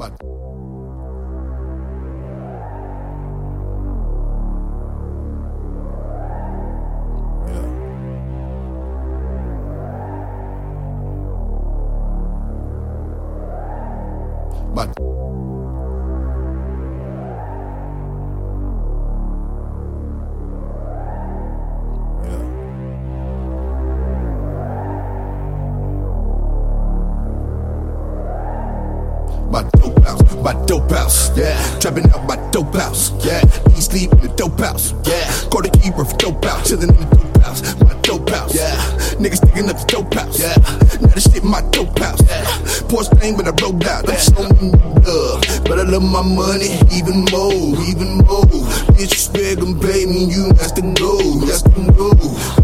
But yeah. Dope house, yeah. Trapping out my dope house, yeah. Eat sleep in the dope house, yeah. To keeper for dope house, chillin' in the dope house, my dope house, yeah. Niggas sticking up the dope house, yeah. Now this shit my dope house, yeah. Poor stain when I rolled out, me love, but I love my money even more, even more. Disrespect and pay me, you got to go, got to go.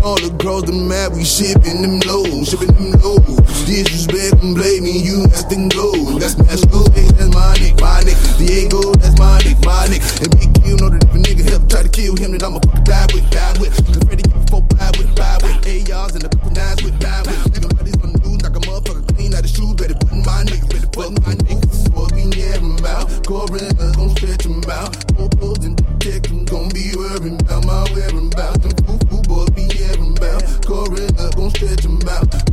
All across the map, we shipping them low, shipping them low. Disrespect and blame me, you got to go, got to go. That's my nick, my nick. Diego, that's my nick, my nick. And Big Q know that if a nigga help try to kill him, then I'ma die with, die with. Cause a four, five with, five with. Yards and couple nines with, nine with. Nigga, buddies on the news, like a motherfucker clean out his shoes. Better put my niggas, better put my niggas. What we near him. Coroner gon' stretch him out. Photos and detective gon' be worrying about my whereabouts. Them foo-foo boys be hearing about. Coroner gon' stretch him out.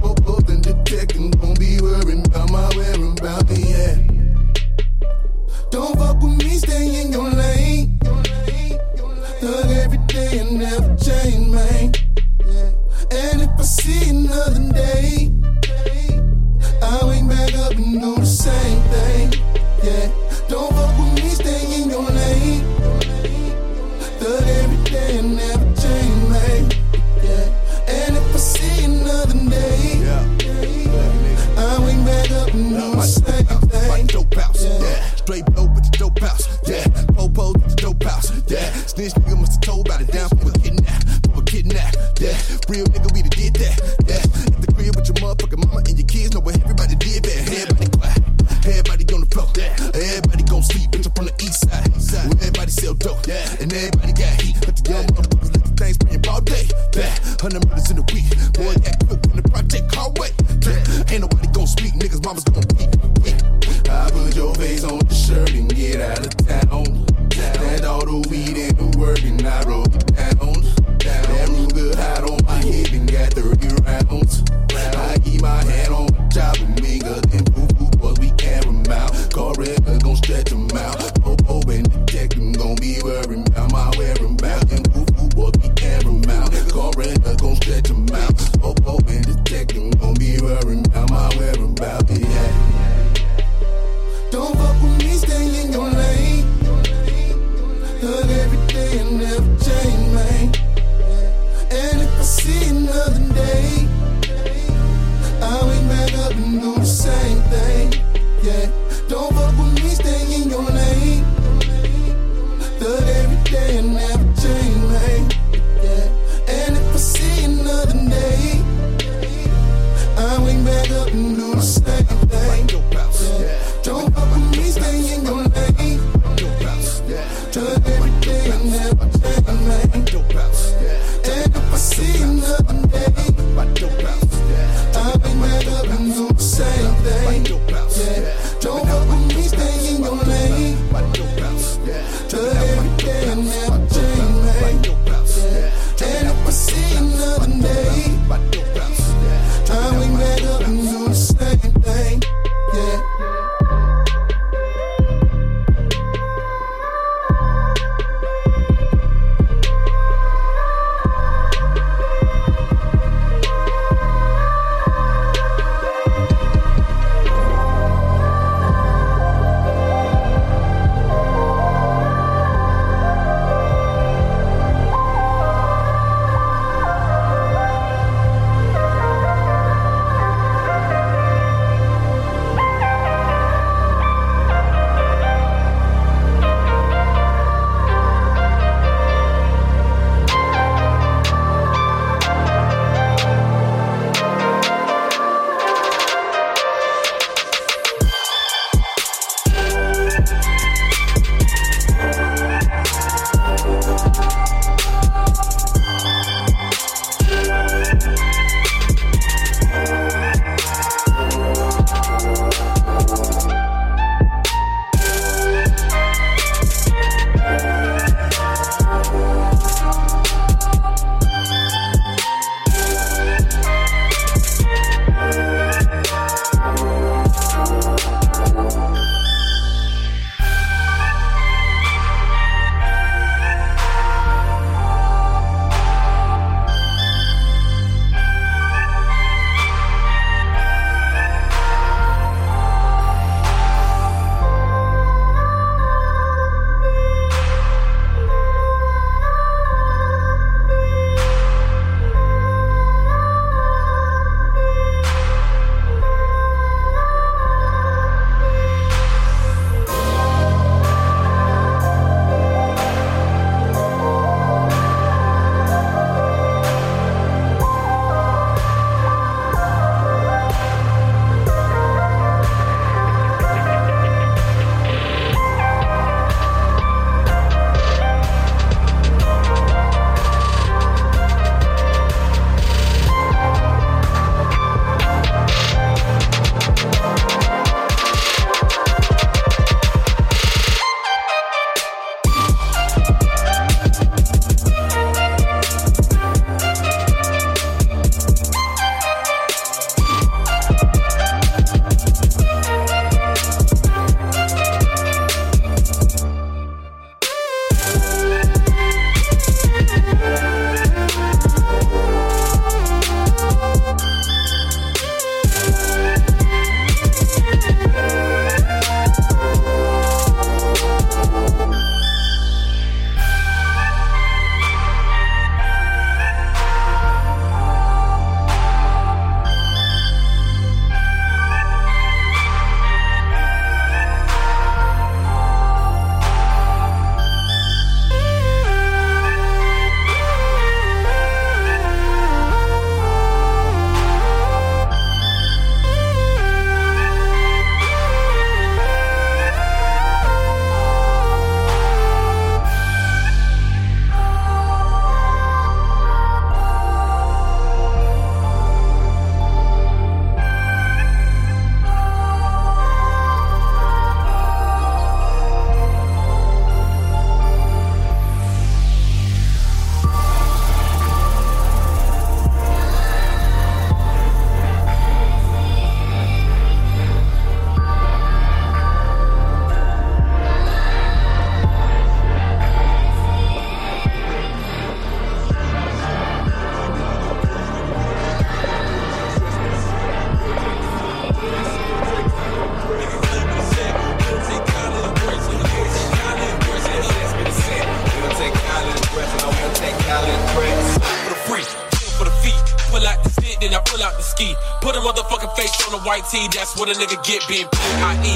A that's what a nigga get being P-I-E.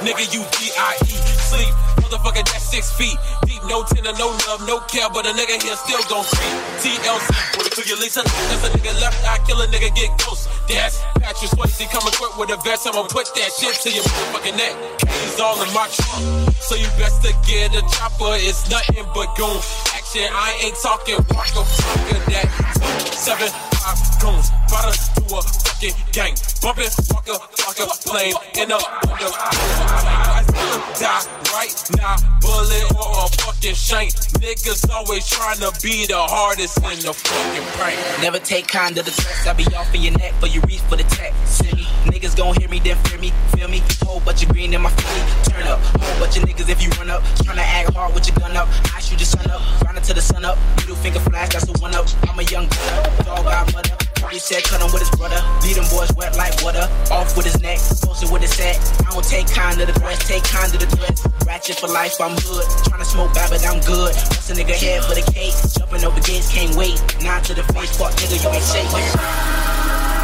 Nigga, you D-I-E. Sleep, motherfucker, that's six feet. Deep, no tender, no love, no care, but a nigga here still gon' sleep. TLC, it to your Lisa. That's a nigga left eye, kill a nigga, get ghost. That's Patrick Swayze, come equipped with a vest. I'ma put that shit to your motherfucking neck. He's all in my trunk, so you best to get a chopper. It's nothing but goon action. I ain't talking walk talk of that. Two, seven, five goons, us to a gang. Bumping, walk up, flame in still die right now, bullet or a fucking shank. Niggas always trying to be the hardest in the fucking prank. Never take kind of the threats. I be off in your neck, but you reach for the tech. Niggas gon' hear me, then fear me. Feel me? Whole bunch of green in my feet. Turn up. Whole bunch of niggas if you run up. Tryna act hard with your gun up. I shoot the sun up. Grinding to the sun up. Middle finger flash, that's a one up. I'm a young gunner. Dog got mother. He said cut him with his brother. Lead them boys wet like water. Off with his neck. Posted with his set. I don't take kind of the threats. Take kind of the threats. Ratchet for life, I'm hood. Tryna smoke bad, but I'm good. Bust a nigga head for the cake. Jumping over gates, can't wait. Nine to the face, fuck nigga, you ain't safe.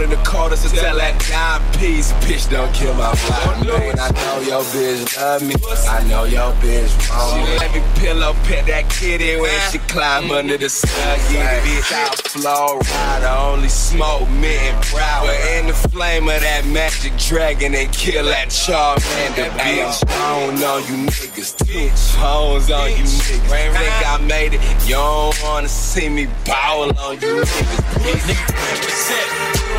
More than the quarters to tell that dime piece. Bitch, don't kill my vibe. Man, I know your bitch love me. I know your bitch me. She let me pillow pet that kitty when she climb mm-hmm. under the sun. Yeah, bitch, out flow ride. I only smoke mint and brown. But in the flame of that magic dragon and kill that Charmander, bitch. I don't know you niggas. Two phones on you niggas. Think I made it. You don't wanna see me ball on you niggas. bitch. Nigga,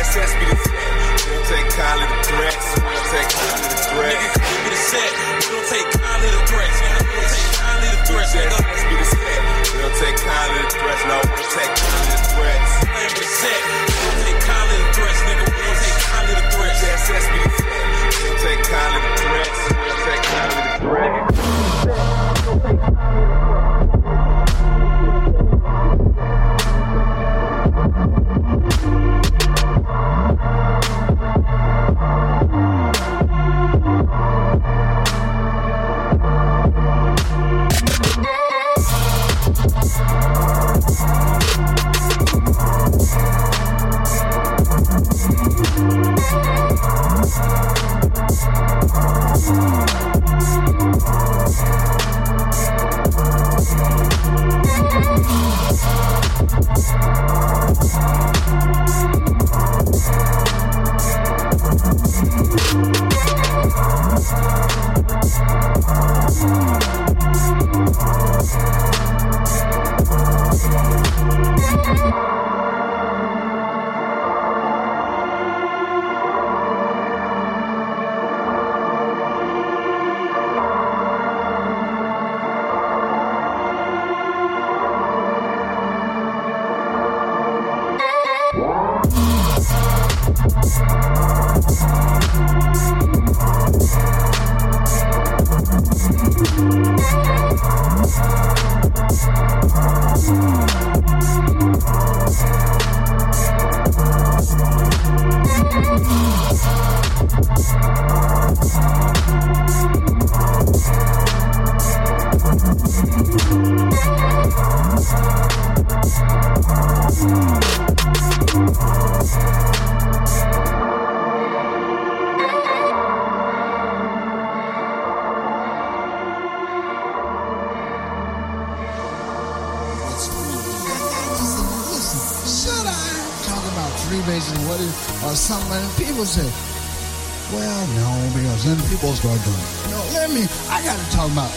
to threats. JSS be the threat. We don't take kindly to threats. We don't take kindly to Nigga, threats. with set. We don't take kindly to threats, nigga. We don't take kindly to threats, nigga. Be the threat. We don't take kindly to threats. No, we don't take kindly to threats. Live with a set. We don't take kindly to threats, nigga. We don't take kindly to threats. JSS be the. We don't take kindly to threats.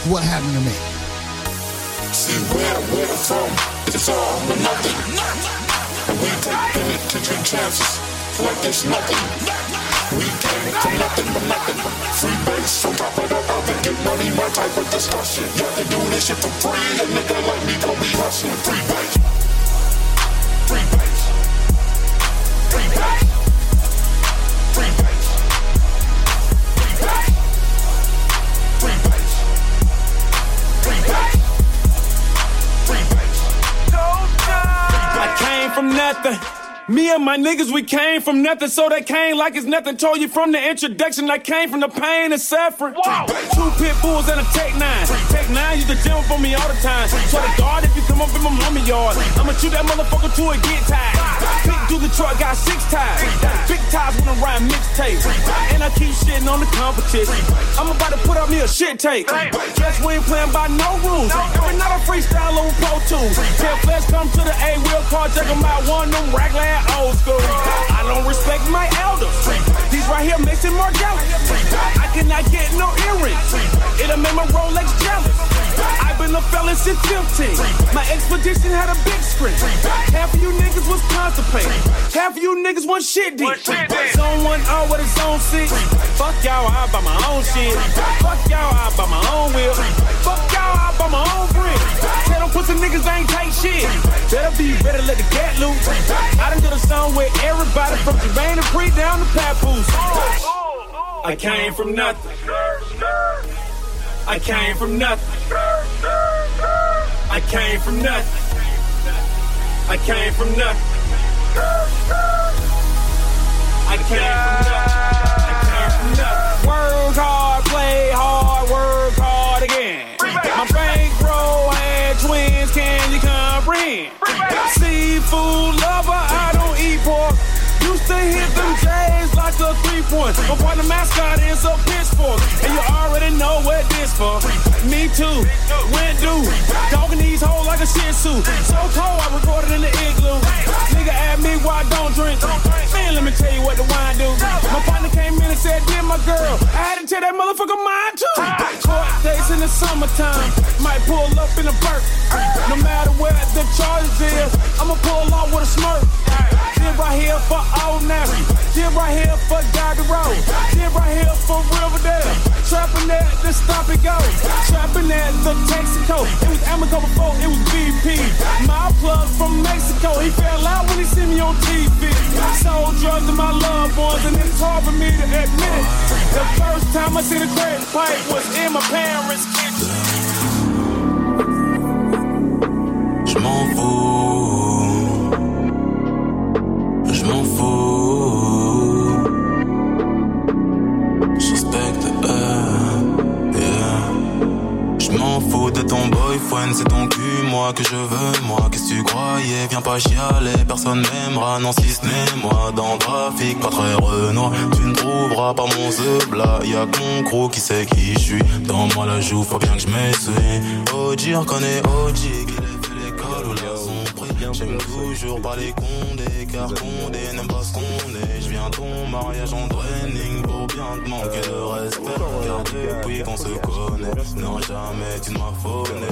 What happened to me. See where we're from, it's all or nothing. And we take penitentiary chances like it's nothing. We came from nothing but nothing. Free base on top of the oven. Get money, my type of discussion. Yeah, they do this shit for free. A nigga like me don't be hustling. Free base. And my niggas, we came from nothing, so they came like it's nothing. Told you from the introduction, I came from the pain and suffering. Wow. Two pit bulls and a Tech 9. Tech 9 used to jump for me all the time. So the guard if you come up in my mommy yard. I'ma shoot that motherfucker till it get tired. Through the truck, got six tires. Big tires when I ride mixtape. And I keep shitting on the competition. I'm about to put up me a shit tape. Guess we ain't playing by no rules. I'm not a freestyle on Pro Tools. Tell Flesh come to the A wheel car, check 'em out. One them raglan old school. I don't respect my elders. These right here it more. I cannot get no earrings. It'll make my Rolex jealous. I've been a felon 15. My expedition had a big screen. Half of you niggas was constipated. Half of you niggas was shit deep. Zone 1 uh, with a zone 6. Fuck y'all, I buy my own shit. Fuck y'all, I buy my own wheel. Fuck y'all, I buy my own brick. Tell them pussy niggas ain't tight shit. Better be better let the cat loose. I done did a song with everybody from Jermaine Dupri down to Papoose. I came from nothing. I came from nothing. I came from nothing. I came from nothing. I came from nothing. I came from nothing. Work hard, play hard, work hard again. My bankroll had twins, can you comprehend? Seafood lover, I don't eat pork. Used to like a three point. My partner mascot is a pitchfork. And you already know what this for. Me too. When do? Dogging these hoes like a shih tzu. So cold, I recorded in the igloo. Nigga ask me why I don't drink. Man, let me tell you what the wine do. My partner came in and said, Dear my girl, I had to tell that motherfucker mine too. Court days in the summertime. Might pull up in a burp. No matter where the charges is, I'ma pull off with a smirk. Did right here for Old National. Did right here for Doggy Road. Did right here for Riverdale. Trapping at the stop and go. Trapping at the Texaco. It was Amoco before it was BP. My plug from Mexico. He fell out when he see me on TV. Sold drugs to my loved ones, and it's hard for me to admit it. The first time I see the crack pipe was in my parents' kitchen. Je m'en. De ton boyfriend, c'est ton cul, moi que je veux, moi. Qu'est-ce que tu croyais? Viens pas chialer, personne m'aimera, non si ce n'est moi. Dans le trafic, pas très renoir. Tu ne trouveras pas mon zeubla. Y'a con gros qui sait qui je suis. Dans moi la joue, faut bien que je m'essuie. OG, reconnais OG, qu'il ait fait l'école ou prix. J'aime toujours pas les condés, car condé n'aime pas ce qu'on est. Je viens ton mariage en training bien te manquer de respect. Depuis qu'on se connaît, non jamais tu ne m'as phoné.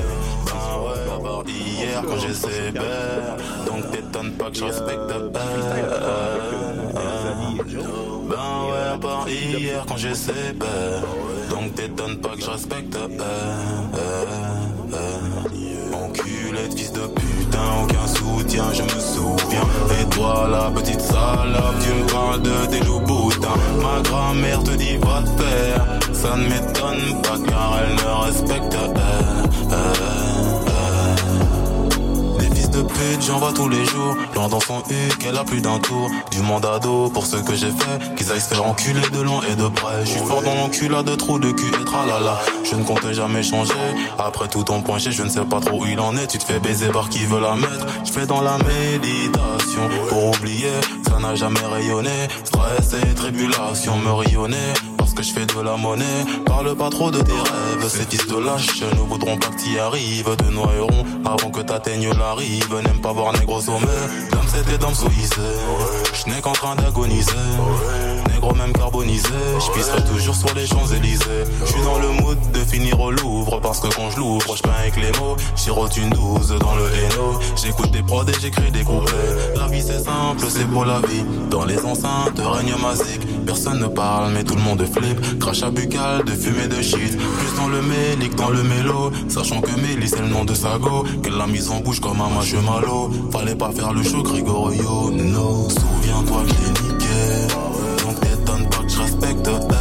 Ah ouais, à part hier quand j'ai sévère. Donc t'étonnes pas que je respecte Ben ouais, à part hier quand j'ai sévère. Donc t'étonnes pas que je respecte Enculé de fils de putain, aucun soutien, je me souviens. Et toi, la petite salope, tu me parles de tes loups boutins. Ma grand-mère te dit va te faire, ça ne m'étonne pas car elle ne respecte Des fils de pute, j'en vois tous les jours. Loin dans son huc, qu'elle a plus d'un tour. Du mandat d'eau pour ce que j'ai fait. Qu'ils aillent se faire enculer de loin et de près. Je suis fort dans l'enculade de trous de cul et tralala. Je ne compte jamais changer. Après tout ton penché, je ne sais pas trop où il en est. Tu te fais baiser par qui veut la mettre. Je fais dans la méditation pour oublier. Ça n'a jamais rayonné. Stress et tribulation me rayonner. Parce que je fais de la monnaie. Parle pas trop de tes rêves. Ces fils de lâches ne voudront pas que t'y arrives. De noieront avant que t'atteignes la rive. N'aime pas voir négro sommet. Comme c'était dans souillissé. Je n'ai qu'en train d'agoniser. Même carbonisé. Je toujours sur les Champs-Élysées. Je suis dans le mood de finir au Louvre parce que quand je l'ouvre, je peins avec les mots. Chirote une douze dans le Hainaut. J'écoute des prods et j'écris des couplets. La vie c'est simple, c'est pour la vie. Dans les enceintes règne magique. Personne ne parle, mais tout le monde flippe. Crachat buccal, de fumée de shit. Plus dans le mélique, dans le mélo. Sachant que Mélie c'est le nom de Sago. Qu'elle l'a mise en bouche comme un match malo. Fallait pas faire le show, Gregorio. No, souviens-toi que t'es niqué. todo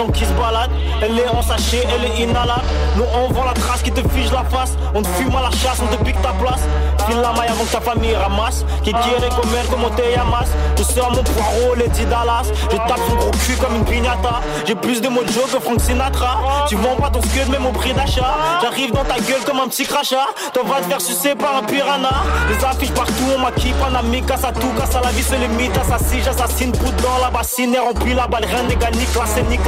je respecte elle. Qui quiere comer como te llamas Je sors mon poireau, Lady Dallas. Je tape son gros cul comme une pignata J'ai plus de mojo que Frank Sinatra. Tu vends pas ton scud même au prix d'achat. J'arrive dans ta gueule comme un petit crachat. T'en vas te faire sucer par un piranha. Les affiches partout, on maquille Panamique, casse à tout, casse à la vie, c'est mythes Assassine, j'assassine, poudre dans la bassine. Et remplit la balle, rien n'est gagné classé, ni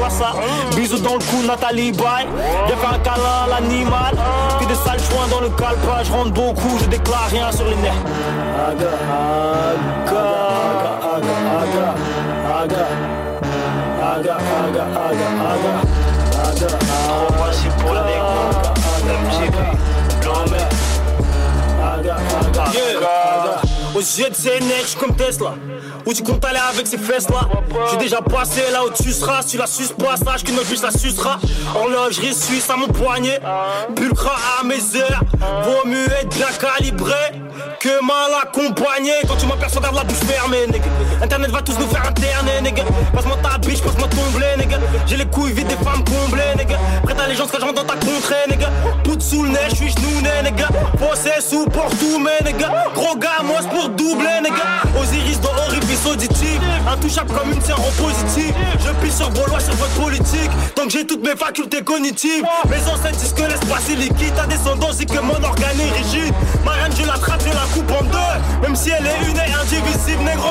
Bisous dans le cou, Nathalie Bye. Viens faire un câlin l'animal. Puis des sales joints dans le calpa. Je rentre beaucoup, je déclare rien sur les nerfs. Aga, aga, aga, aga, aga, aga, aga, aga, aga, aga, aga. Voici pour la Aux yeux de comme Tesla. Où tu comptes aller avec ces fesses là J'ai déjà passé là où tu seras. Si tu la suces pas sache qu'une autre biche la sucera. Horlogerie suisse à mon poignet. Pulcra à mes heures. Vaut mieux être bien calibré que mal accompagné. Quand tu m'aperçois garde la bouche fermée nigga. Internet va tous nous faire interner nigga. Passe-moi ta biche, passe-moi ton blé nigga. J'ai les couilles vides des femmes comblées nigga. Prête allégeance quand j'entre dans ta contrée nigga. Tout sous le nez, j'suis genouné nigga. Fossé sous pour tout mais Gros gars, moi pour doubler nigga. Osiris dans orifice auditif. Intouchable comme une positive Je pisse sur vos lois, sur votre politique. Que j'ai toutes mes facultés cognitives. Mes ancêtres disent que l'espace est liquide. Ta descendance dit que mon organe est rigide. Ma reine je l'attrape, je la coupe en deux. Même si elle est une et indivisible négro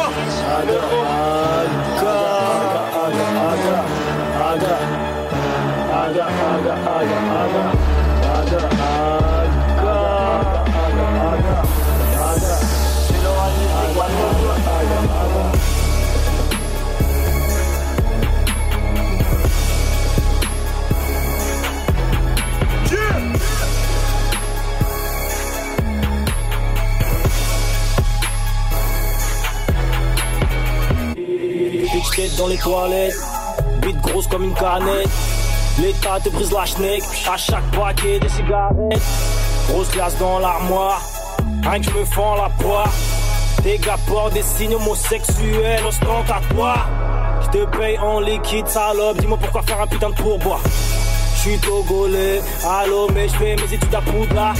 dans les toilettes, bite grosse comme une canette. L'état te brise la schneck à chaque paquet de cigarettes. Grosse glace dans l'armoire, rien que je me fends la poire. Tes gars portent des signes homosexuels ostentatoires. Je te paye en liquide, salope. Dis-moi pourquoi faire un putain de pourboire. J'suis togolais, allô, mais j'fais mes études à Poudlard.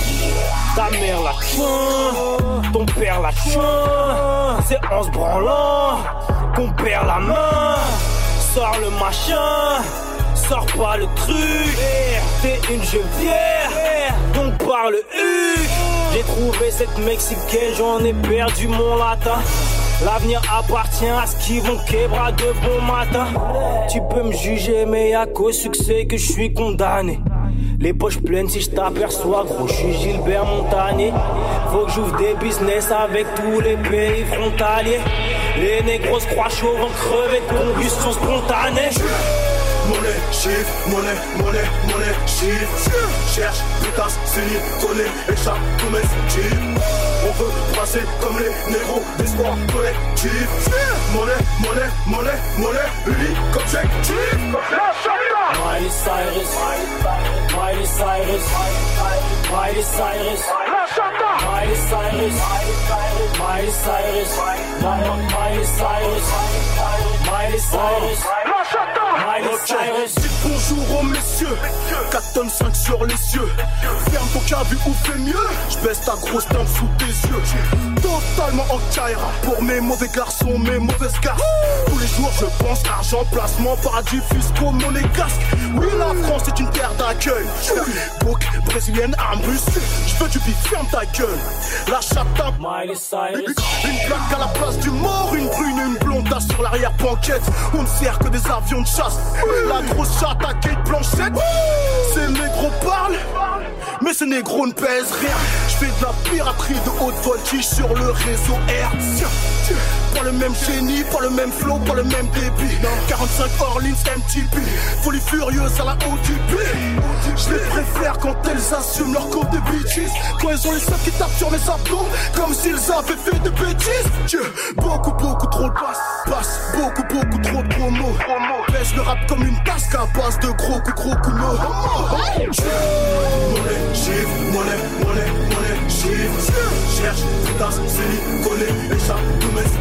Ta mère la chien, ton père la chien. C'est en se branlant qu'on perd la main. Sors le machin, sors pas le truc. T'es une gevière, donc parle U. J'ai trouvé cette mexicaine, j'en ai perdu mon latin. L'avenir appartient à ce qui vont quebra de bon matin. Tu peux me juger, mais à cause succès que je suis condamné. Les poches pleines si je t'aperçois, gros, je suis Gilbert Montagnier. Faut que j'ouvre des business avec tous les pays frontaliers. Les négros croient chaud vont crever combustion spontanée. Monnaie, chiffre, monnaie, monnaie, monnaie, chiffre. Cherche, pétasse, silicone, échappe, domestique. On veut passer comme les négros d'espoir. Collectif. Monnaie, monnaie, monnaie, monnaie, unique objectif. Miley Cyrus, Miley Cyrus, Miley Cyrus, Miley Cyrus, Miley Cyrus, Miley Cyrus, Miley Cyrus, Miley Cyrus. Dites bonjour aux messieurs, 4 tonnes 5 sur les cieux. Ferme ton cabu ou fais mieux, je baisse ta grosse dame sous tes yeux. Totalement en Kaira pour mes mauvais garçons, mes mauvaises garces. Tous les jours je pense argent, placement, paradis fiscaux, monégasque. Oui, la France est une terre d'accueil. Bouc, brésilienne, arme russe. Je veux du bif, ferme ta gueule. La chatte Miley Cyrus. Une plaque à la place du mort, une brune, une blonde sur On ne sert que des avions de chasse. La grosse chatte à Kate Blanchette. Ces négros parlent, mais ces négros ne pèsent rien. Je fais de la piraterie de haute voltige sur le réseau hertzien. Pas le même génie, pas le même flow, pas le même débit. 45 Orleans MTP, folie furieuse à la OTP. Je les préfère quand elles assument leur compte de bitches. Quand elles ont les seins qui tapent sur mes abdos, comme s'ils avaient fait de bêtises. Dieu, beaucoup, beaucoup trop de passe, passe, beaucoup, beaucoup trop de promos. Pèse le rap comme une tasse qu'à base de gros coups, gros coups, no. Monnaie, chiffre, monnaie, monnaie, monnaie, chiffre. Cherche, tasse, silicone, échappe, domestique.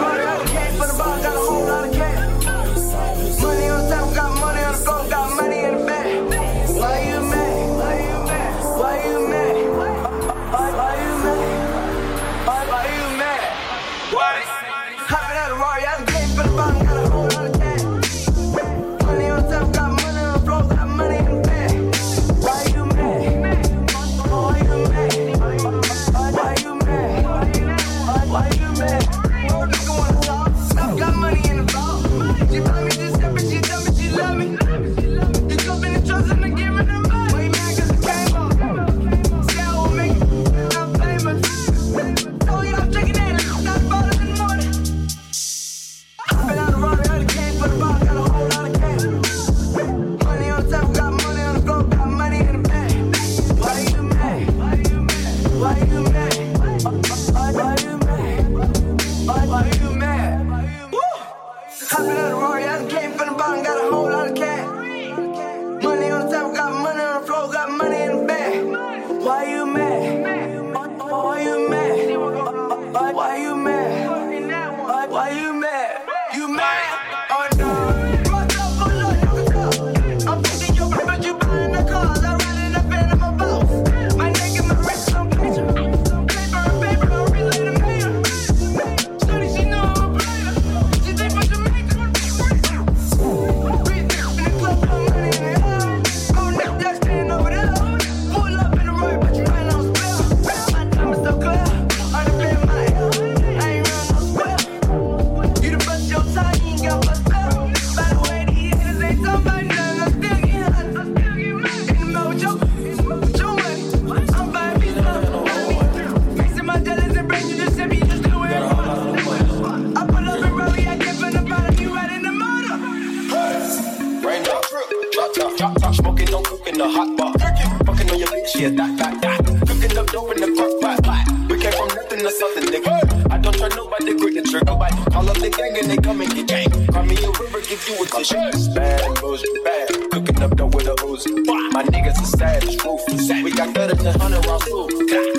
she a dot, dot, dot. Cooking up dope in the crock pot, pot. We came from nothing to something, nigga. I don't try nobody, quick the trigger. Nobody call up the gang and they come and get gang. Call me a river, give you a tissue. Bad and bullshit, bad. Cooking up dope with a Uzi. My niggas are savage, ruthless. We got better than 100 rounds, too.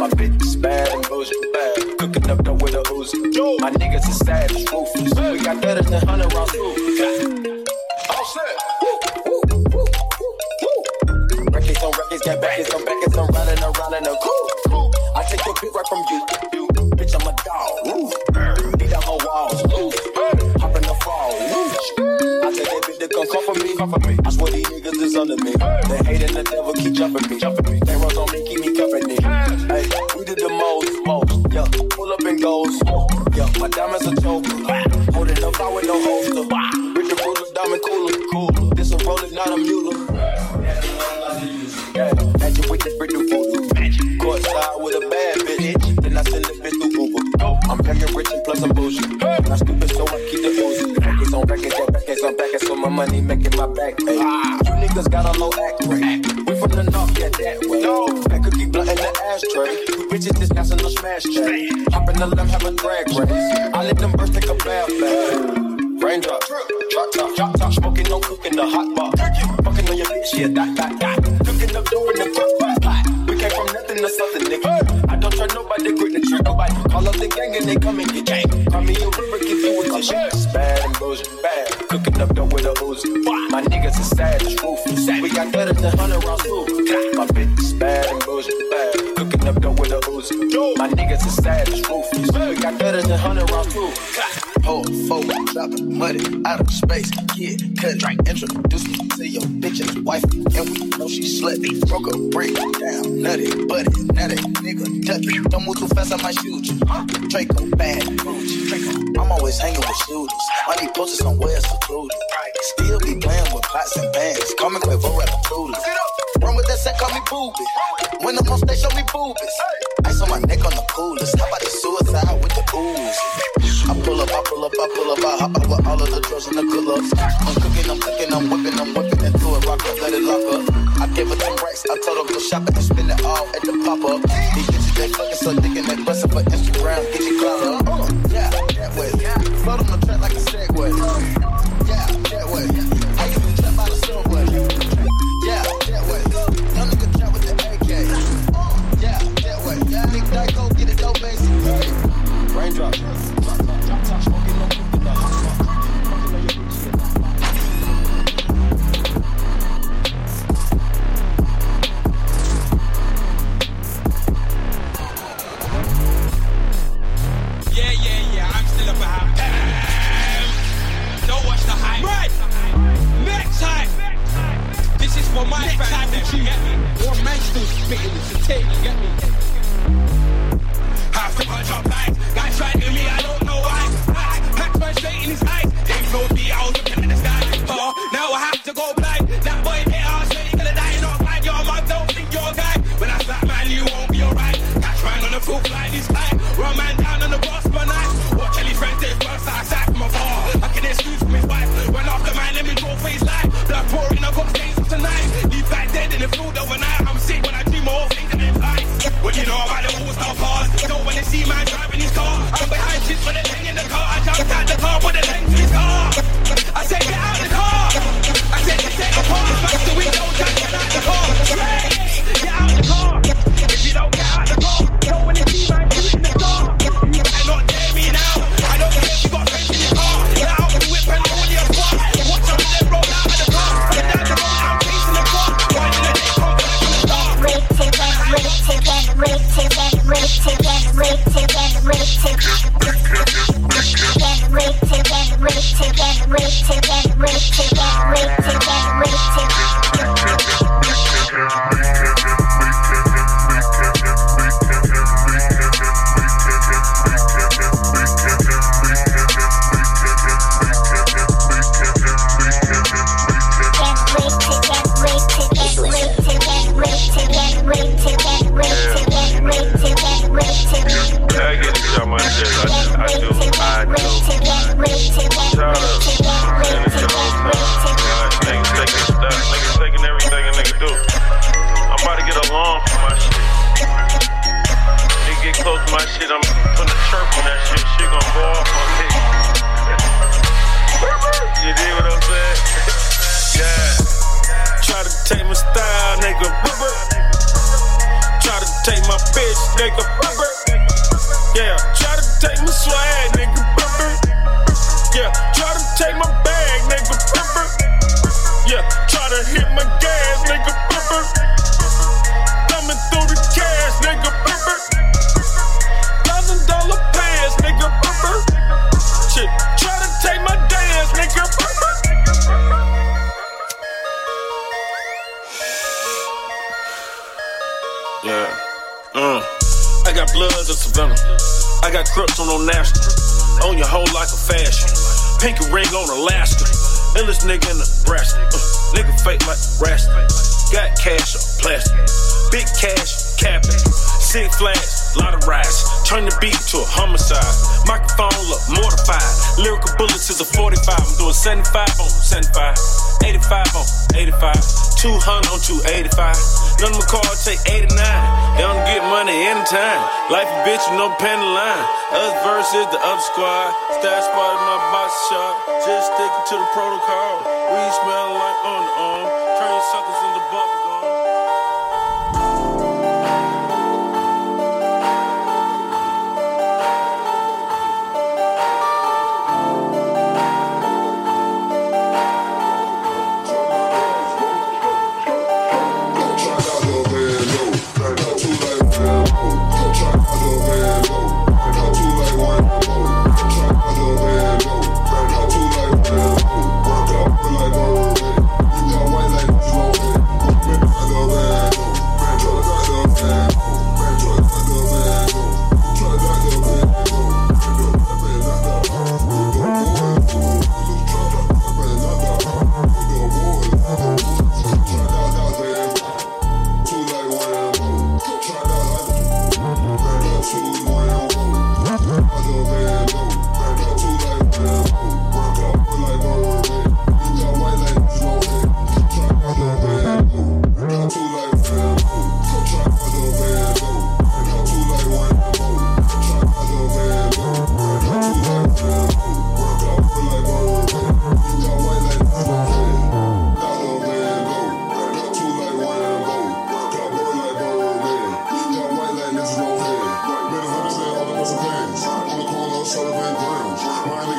My bitch is bad and bullshit, bad. Cooking up dope with a Uzi. My niggas are savage, ruthless. We got better than 100 rounds, too. Draco, bad bitch. I'm always hanging with shooters. no pen the line. Us versus the up squad. Stash spot in my box shop. Just sticking to the protocol. We smell like on the arm. solving riddles.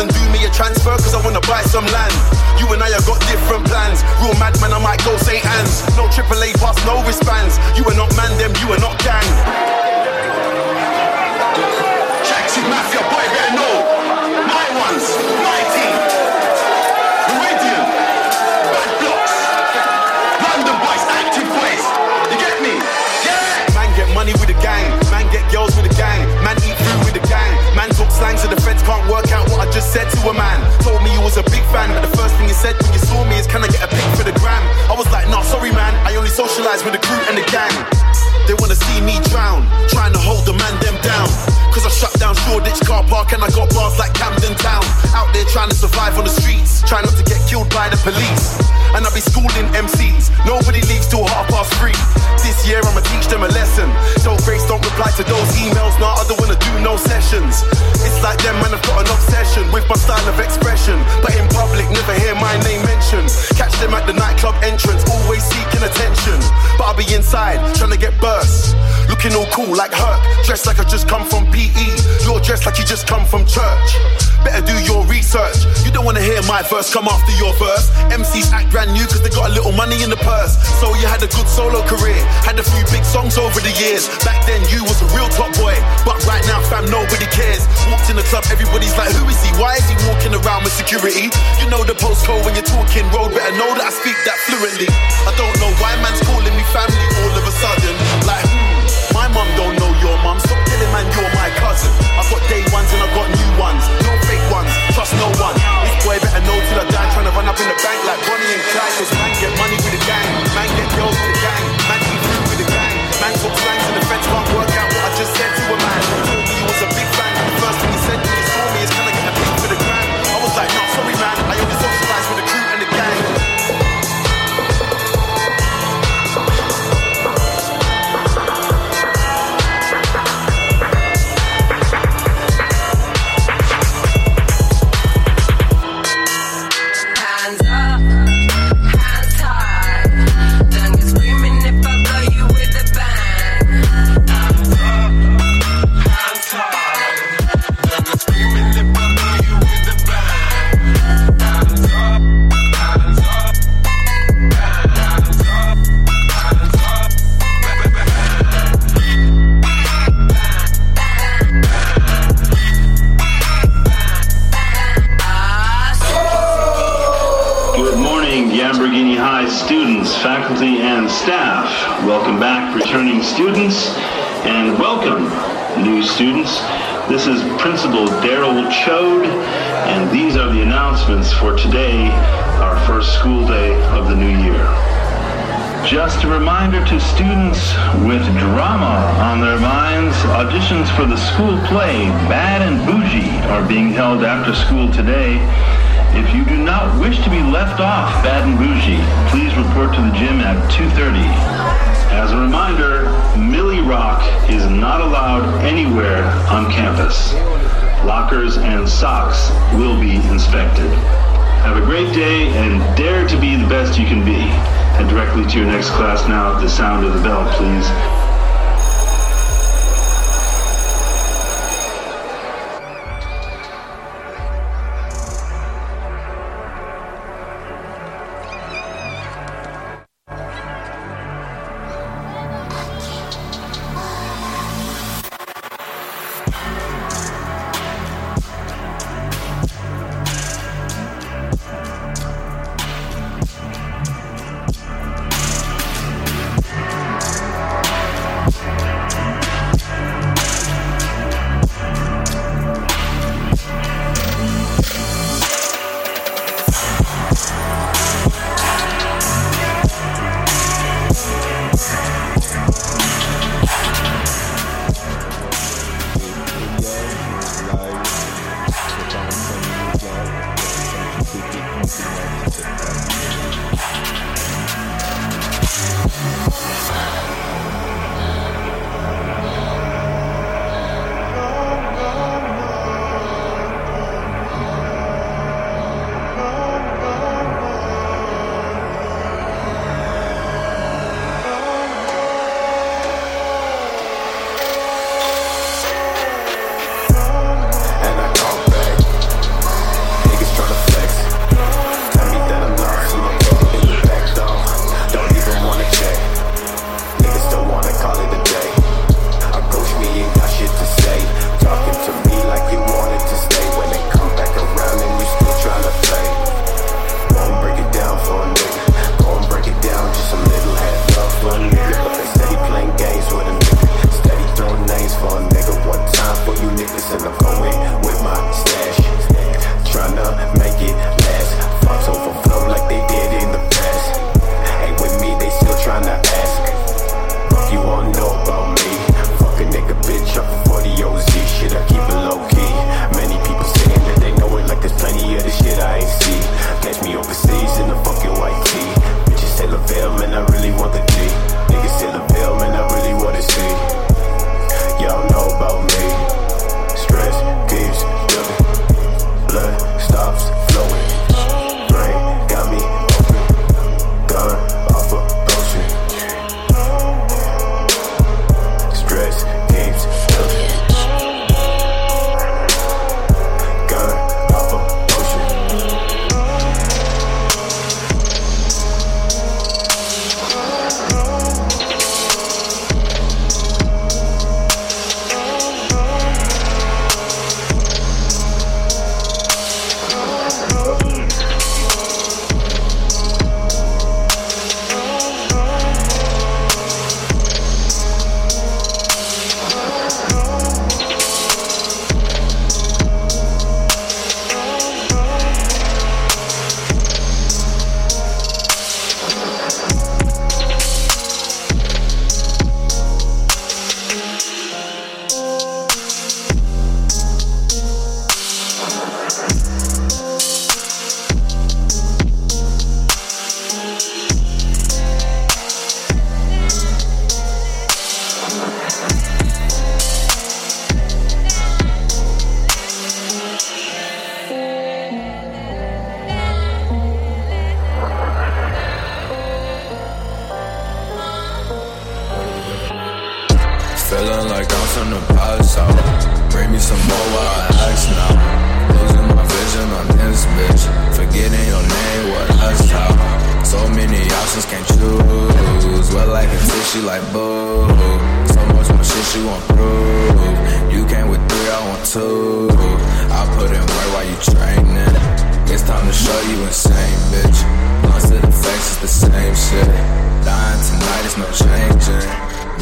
Accountant do me a transfer cause I wanna buy some land. You and I have got different plans. Real madman, I might go St. Anne's. No AAA pass, no wristbands. You are not man, them, you are not gang. Jackson Mafia, boy, better know. My ones, my just said to a man. Told me you was a big fan, but the first thing you said when you saw me is, Can I get a pic for the gram? I was like, Nah, sorry man. I only socialize with the crew and the gang. They wanna see me drown, trying to hold the man them down. Cause I shut down Shoreditch car park and I got bars like Camden Town. Out there trying to survive on the streets, trying not to get killed by the police. And I be schooling MCs, nobody leaves till half past three. This year I'ma teach them a lesson. Don't grace, don't reply to those emails, nah, I don't wanna do no sessions. It's like them man have got an obsession with my style of expression. But in public, never hear my name mentioned. Catch them at the nightclub entrance, always seeking attention. But I'll be inside, trying to get burst. Looking all cool like Herc, dressed like I just come from PE. You're dressed like you just come from church. Better do your research. You don't wanna hear my verse come after your verse. MCs act brand new cause they got a little money in the purse. So you had a good solo career, had a few big songs over the years. Back then you was a real top boy, but right now fam nobody cares. Walked in the club, everybody's like, who is he? Why is he walking around with security? You know the postcode when you're talking road, better know that I speak that fluently. I don't know why man's calling me family all of a sudden. Like, hmm, my mum don't know your mum. Man you're my cousin. I've got day ones and I've got new ones. No fake ones, trust no one. This boy better know till I die. Trying to run up in the bank like Bonnie and Clyde. Cause man get money with the faculty, and staff. Welcome back, returning students, and welcome, new students. This is Principal Daryl Chode, and these are the announcements for today, our first school day of the new year. Just a reminder to students with drama on their minds, auditions for the school play Bad and Boujee are being held after school today. If you do not wish to be left off Bad and Boujee, please report to the gym at 2.30. As a reminder, Milly Rock is not allowed anywhere on campus. Lockers and socks will be inspected. Have a great day and dare to be the best you can be. Head directly to your next class now the sound of the bell, please.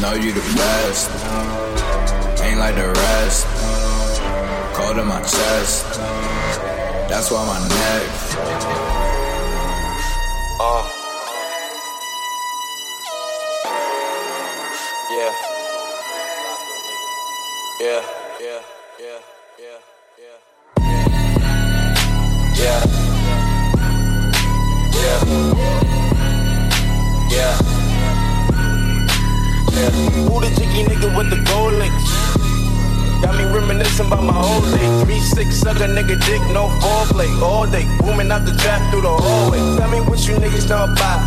Know you the best. Ain't like the rest. Cold in my chest. That's why my neck. Six sucker nigga dick, no foreplay. All day, booming out the trap through the hallway. Tell me what you niggas know about.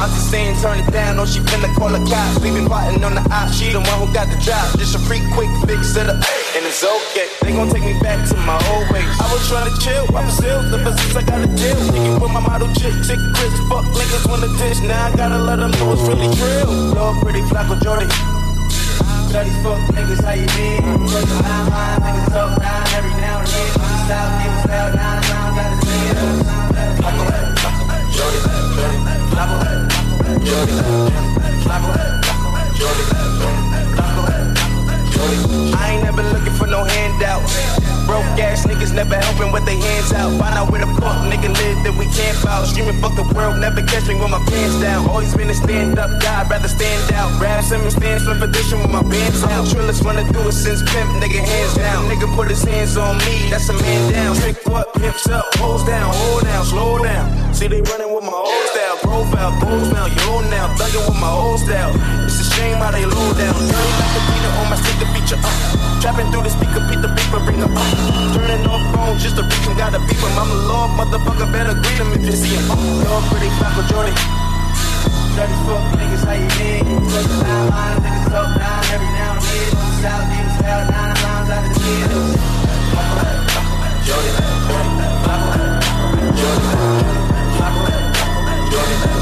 I'm just saying, turn it down, or she finna call a cop. Leaving plotting on the op, she the one who got the job. Just a freak, quick fix it up, and it's okay. They gon' take me back to my old ways. I was trying to chill, I was ill, ever since I got a deal. Nigga with my model chick, chick, Chris, fuck niggas wanna dish. Now I gotta let them know it's really real. Lord, pretty Flacko Jodye. Fuck niggas, how you been? Line, niggas talk down every now and then. Nine Jodye, Jodye, Flacko, Jodye, Flacko, Jodye, Flacko, I ain't never looking for no handouts. Broke ass niggas never helping with their hands out. Find out where the fuck nigga live that we camp out. Streaming fuck the world, never catch me with my pants down. Always been a stand up guy, rather stand out. Rap Simmons stands for edition with my bands out. Trillers wanna do it since pimp, nigga hands down. Nigga put his hands on me, that's a man down. Trick what, pimps up, hoes down, hold down, slow down. See they running with my old style, profile, goals now, you old now. Thugging with my old style. It's a shame how they low down. Dirty like peanut on my sticker feature. Uh. Trapping through the speaker, beat the up. Uh. Turning off phones just to reach him, gotta beep him. I'm the Lord, motherfucker, better greet him if you see him. Uh. Lord, pretty Flacko Jodye. Dirty fuck niggas, how you been? The nine line, niggas talk down every now and then. South niggas fell nine rounds out of the Jodye, Flacko, Jodye, Flacko, Jodye, Flacko, Jodye.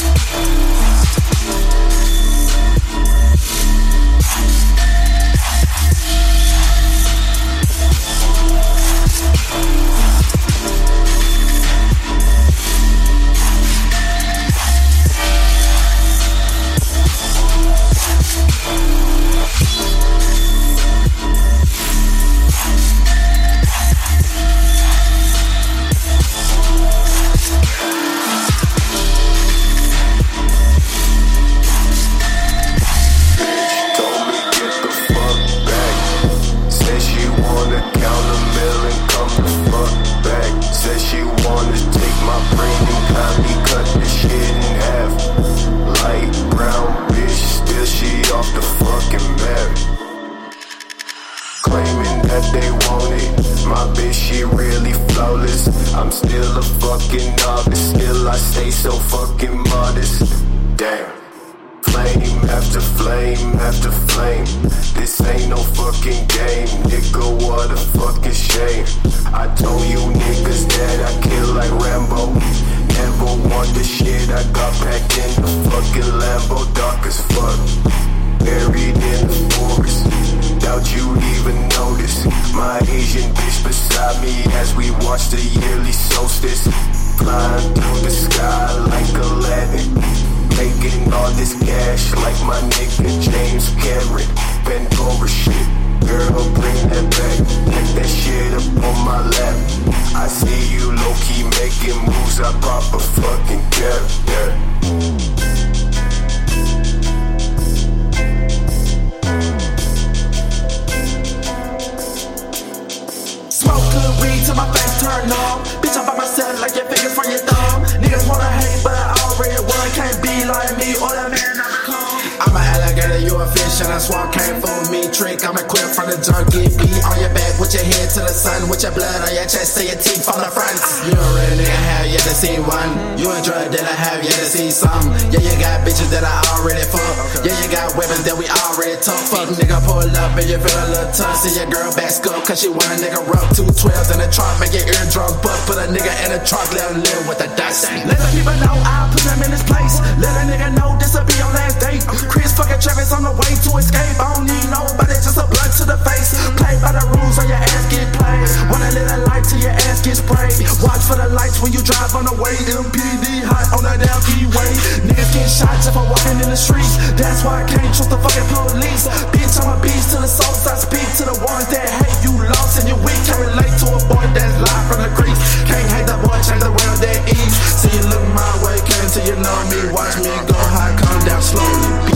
Told I'm still a fucking novice. Still, I stay so fucking modest. Damn. Flame after flame after flame. This ain't no fucking game, nigga. What a fucking shame. I told you niggas that I kill like Rambo. Never want the shit I got packed in the fucking Lambo, dark as fuck. Buried in the forest. Doubt you'd even notice my Asian bitch beside me as we watch the yearly solstice. Flying through the sky like Aladdin. Making all this cash like my nigga James Cameron. Pandora shit. Girl, bring that back. Take that shit up on my lap. I see you low key making moves. I pop a fucking cap. Yeah. Weed till my face turn numb. Bitch, I'm by myself like your fingers from your thumb. Niggas wanna hate, but I already won. Can't be like me or that man a fish, and a swamp can't fool me. Trick, I'm equipped from the junk, get beat on your back with your head to the sun, with your blood on your chest to your teeth from the front. You a real nigga, have yet to see one. You a drug that I have yet to see some. Yeah, you got bitches that I already fuck. Yeah, you got weapons that we already took. Fuck nigga, pull up and you feel a little tough. See your girl back up, cause she want a nigga rough. Two twelves in the trunk, make your eardrum buck. Put a nigga in a trunk, let him live with the dust. Let the people know I'll put them in this place. Let a nigga know this'll be your last date. Chris fucking Travis on the way to escape. I don't need nobody, just a blunt to the face. Play by the rules or your ass get played. Wanna live a life till your ass get sprayed. Watch for the lights when you drive on the way. MPD hot on the down keyway. Niggas get shot just for walking in the streets. That's why I can't trust the fucking police. Bitch, I'm a beast to the souls. I speak to the ones that hate you lost and you weak. Can't relate to a boy that's live from the creek. Can't hate the boy, change the world that eats. See you look my way, came till you know me. Watch me go high, come down slowly.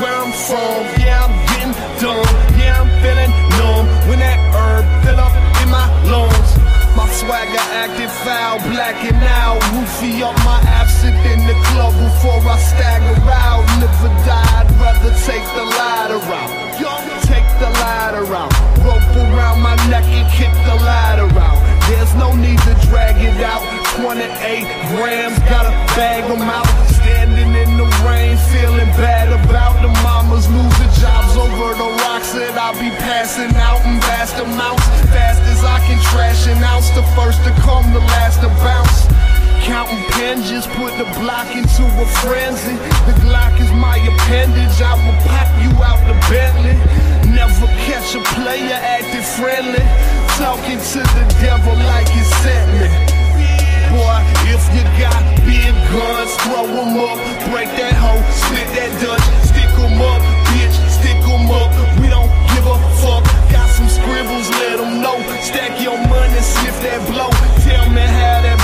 Where I'm from. Yeah, I'm getting dumb. Yeah, I'm feeling numb when that herb fill up in my lungs. My swagger acted foul, blacking out. Woofy up my absinthe in the club before I stagger out. Never died, rather take the ladder out. Take the ladder out. Rope around my neck and kick the ladder out. There's no need to drag it out. 28 grams, gotta bag them out. Standing in rain, feeling bad about the mamas losing jobs over the rocks that I'll be passing out in vast amounts. Fast as I can trash an ounce, the first to come, the last to bounce. Counting just put the block into a frenzy. The Glock is my appendage. I will pop you out the Bentley. Never catch a player acting friendly. Talking to the devil like he sent me. Boy, if you got big guns, throw 'em up. Break that hoe, split that Dutch, stick 'em up, bitch, stick 'em up. We don't give a fuck. Got some scribbles, let 'em know. Stack your money, sniff that blow. Tell me how that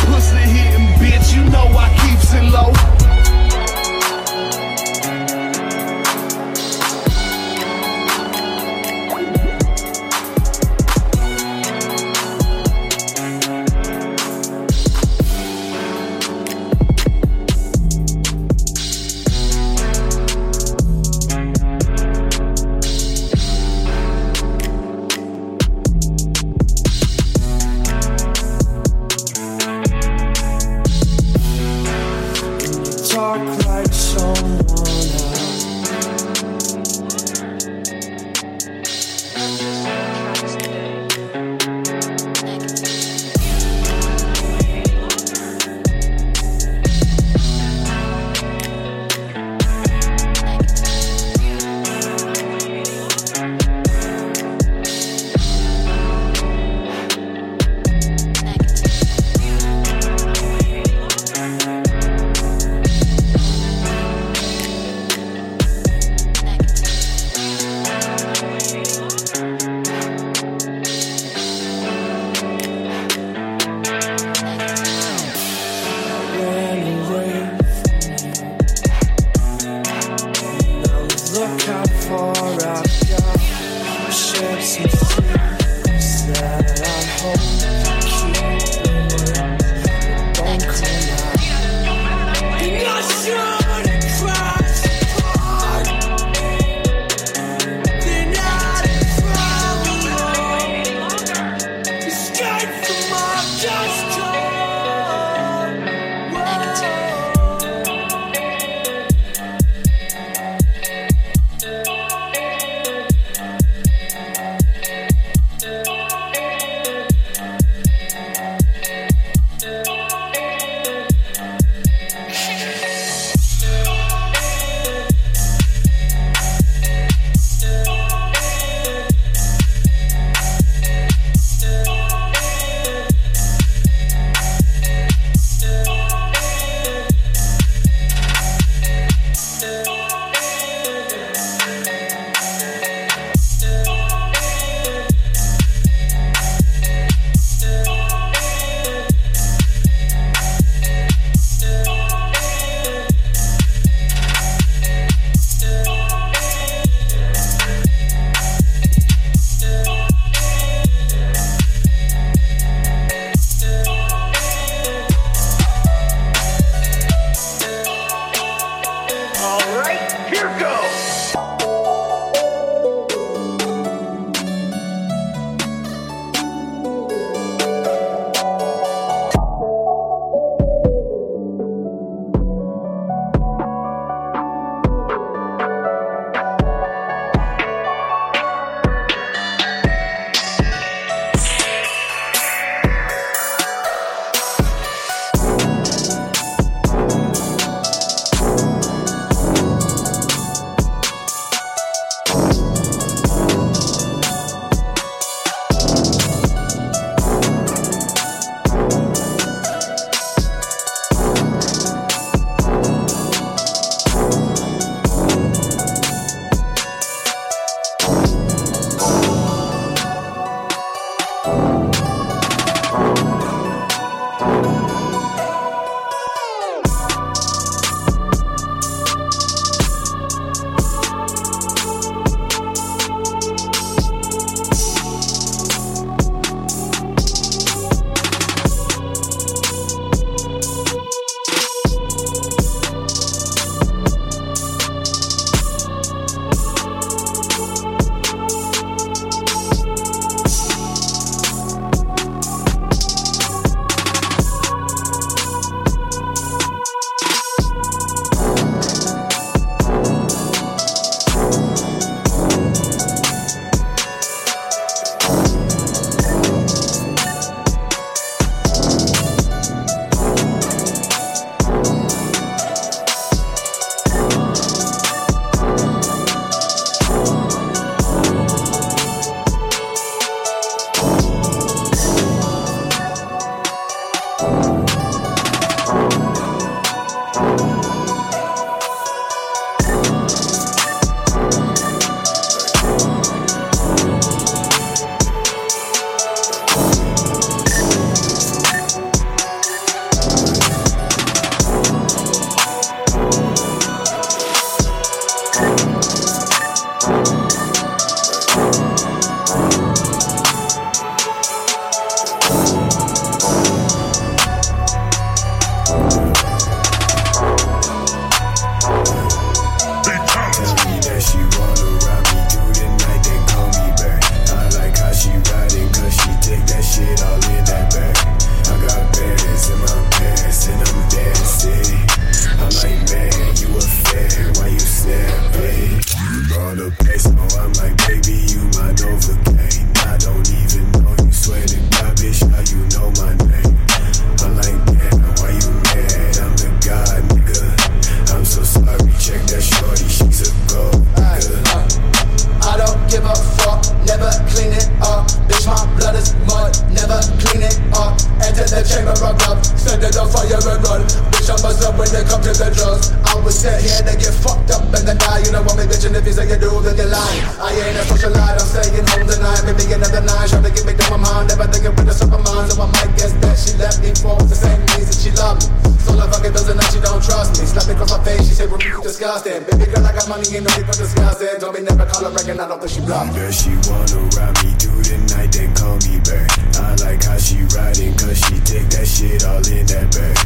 disgusting. Baby girl, I got money, ain't no for disgusting. Don't be never call her reckon, I don't think she bluff. Does she wanna ride me through the night, then call me back? I like how she riding, cause she take that shit all in that bag.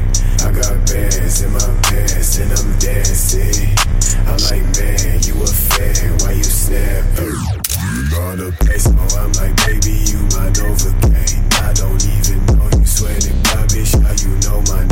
I got bands in my pants, and I'm dancing. I'm like, man, you a fan, why you snapping? You brought a place, oh, I'm like, baby, you my Novocaine. I don't even know you, swear to God, bitch, how you know my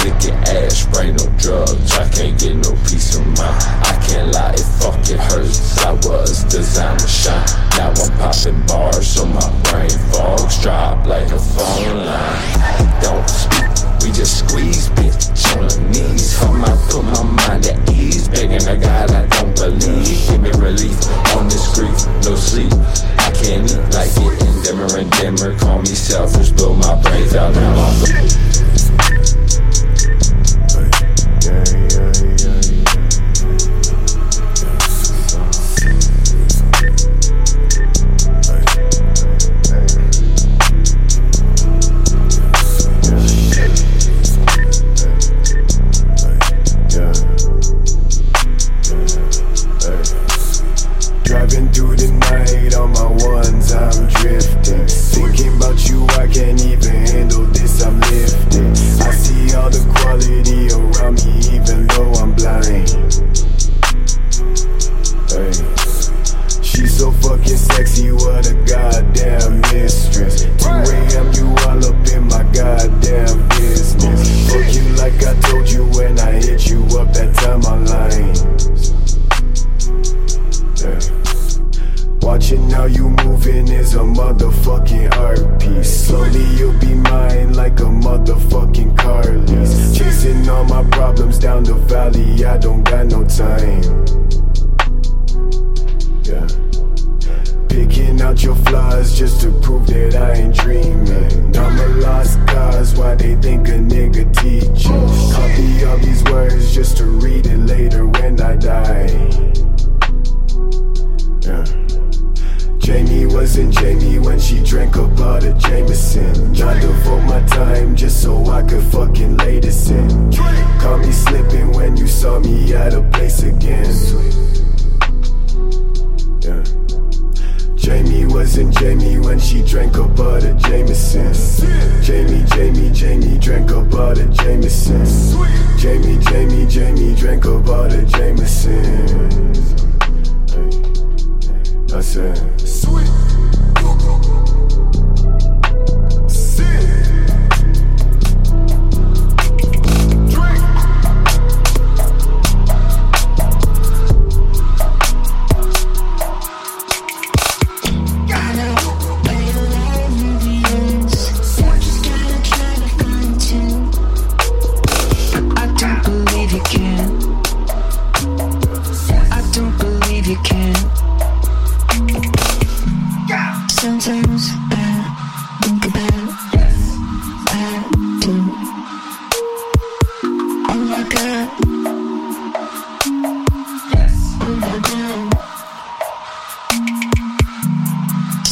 Flicking ash, spray no drugs. I can't get no peace of mind. I can't lie, it fucking hurts. I was designed to shine. Now I'm popping bars, so my brain fogs drop like a phone line. Don't speak, we just squeeze, bitch. On the knees, hum, I put my mind at ease. Begging a God I don't believe. Give me relief on this grief, no sleep. I can't eat like getting dimmer and dimmer. Call me selfish, blow my brains out now. Quality around me, even though I'm blind. Hey. She's so fucking sexy, what a goddamn mistress. 2 a.m., you all up in my goddamn business. Fuck you like I told you when I hit you up that time online. Watching how you moving is a motherfucking art piece. Slowly you'll be mine like a motherfucking car lease. Chasing all my problems down the valley, I don't got no time. Yeah. Picking out your flaws just to prove that I ain't dreaming. I'm a lost cause, why they think a nigga teaching? Copy all these words just to read it later when I die. Yeah. Jamie wasn't Jamie when she drank a lot of Jameson. I devote my time just so I could fucking lay this in. Call me slipping when you saw me at a place again. Yeah. Jamie wasn't Jamie when she drank a lot of Jameson. Jamie, Jamie, Jamie drank a lot of Jameson. Jamie, Jamie, Jamie drank a lot of Jameson. I said, sweet.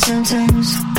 Sometimes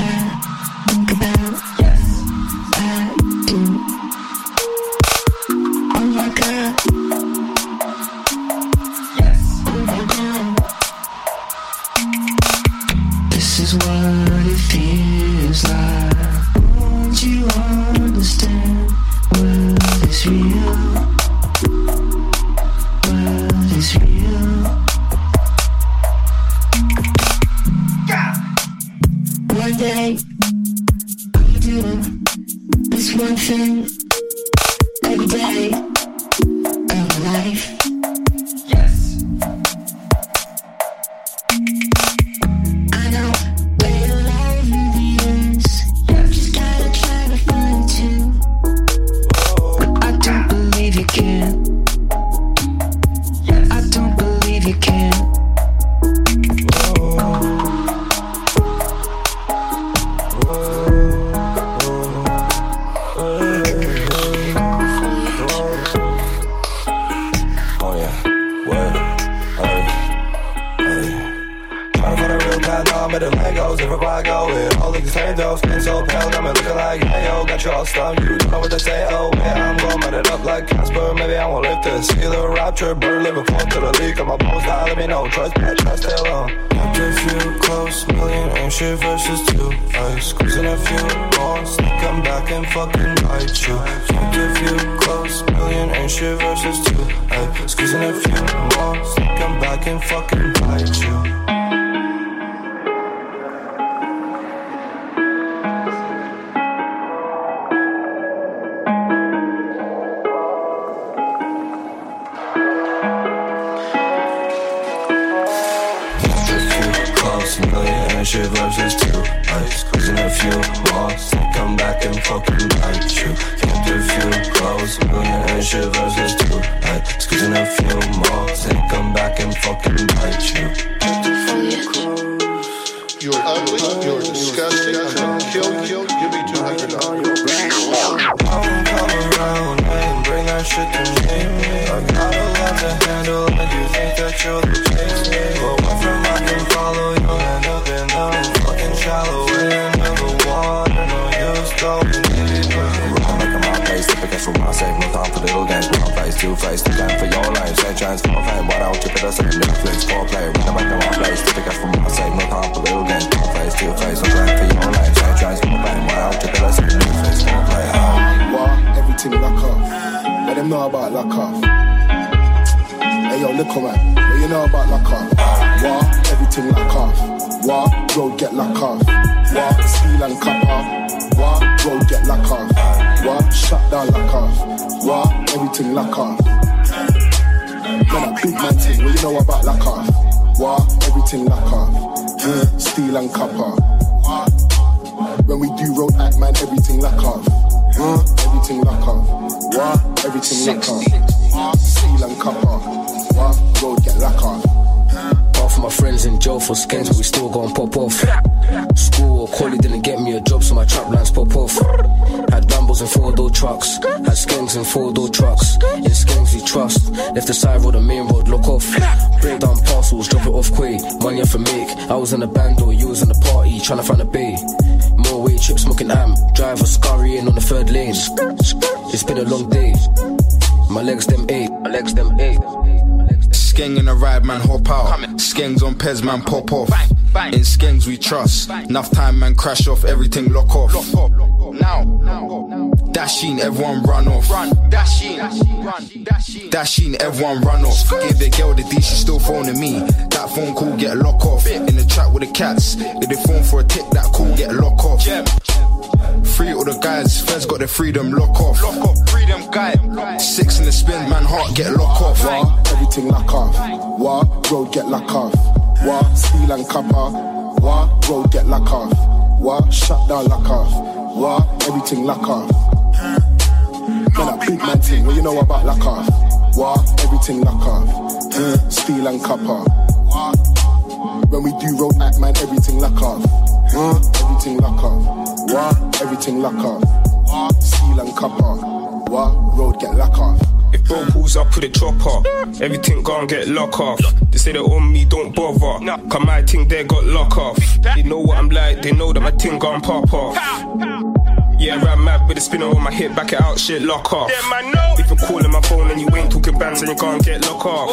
was in the band or you was in the party, tryna find a bay. More weight, trip smoking amp, driver scurrying on the third lane. It's been a long day. My legs them eight, my legs them eight. Skeng in a ride, man, hop out. Skengs on Pez, man, pop off. In Skengs we trust. Enough time, man, crash off, everything lock off. Now, Now, now, Dashing, everyone run off. Run, dashing, dashing, everyone run off. Give the girl the D, she still phoning me. That phone call get lock off. In the chat with the cats, if they phone for a tick, that call get lock off. Free all the guys, Feds got their freedom, lock off. Lock off, freedom guy. Six in the spin, man, heart get lock off. What? Everything lock off. What? Road get lock off. What? Steel and copper. What? Road get lock off. What? Shut down lock off. What? Everything lock off. Man, a big man thing. What you know about lock off? What? Everything lock off. Mm, Steel and copper. When we do road act, man, everything lock off. Mm, everything lock off. What? Everything lock off. Steel and copper. What? Road get lock off. If bro pulls up with a chopper, everything gon' get lock off. They say they on me, don't bother. Cause my ting there got lock off. They know what I'm like, they know that my ting gon' pop off. Yeah, ran mad with a spinner on my hip, back it out, shit, lock off. Yeah, man, no. If you're calling my phone and you ain't talking bands, then you can't get lock off.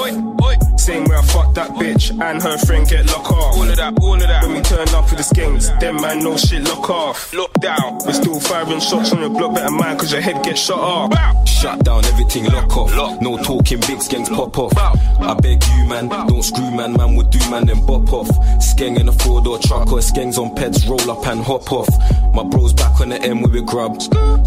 Same way I fucked that bitch and her friend get lock off. All of that, all of that. When we turn up with the skins, them man no shit, lock off. Lock down. We're still firing shots on your block, better mind, cause your head get shot off. Shut down everything, lock off. No talking, big skanks pop off. I beg you, man, don't screw, man. Man would do, man, then bop off. Skeng in a four door truck or skanks on peds, roll up and hop off. My bros back on the M with a grub,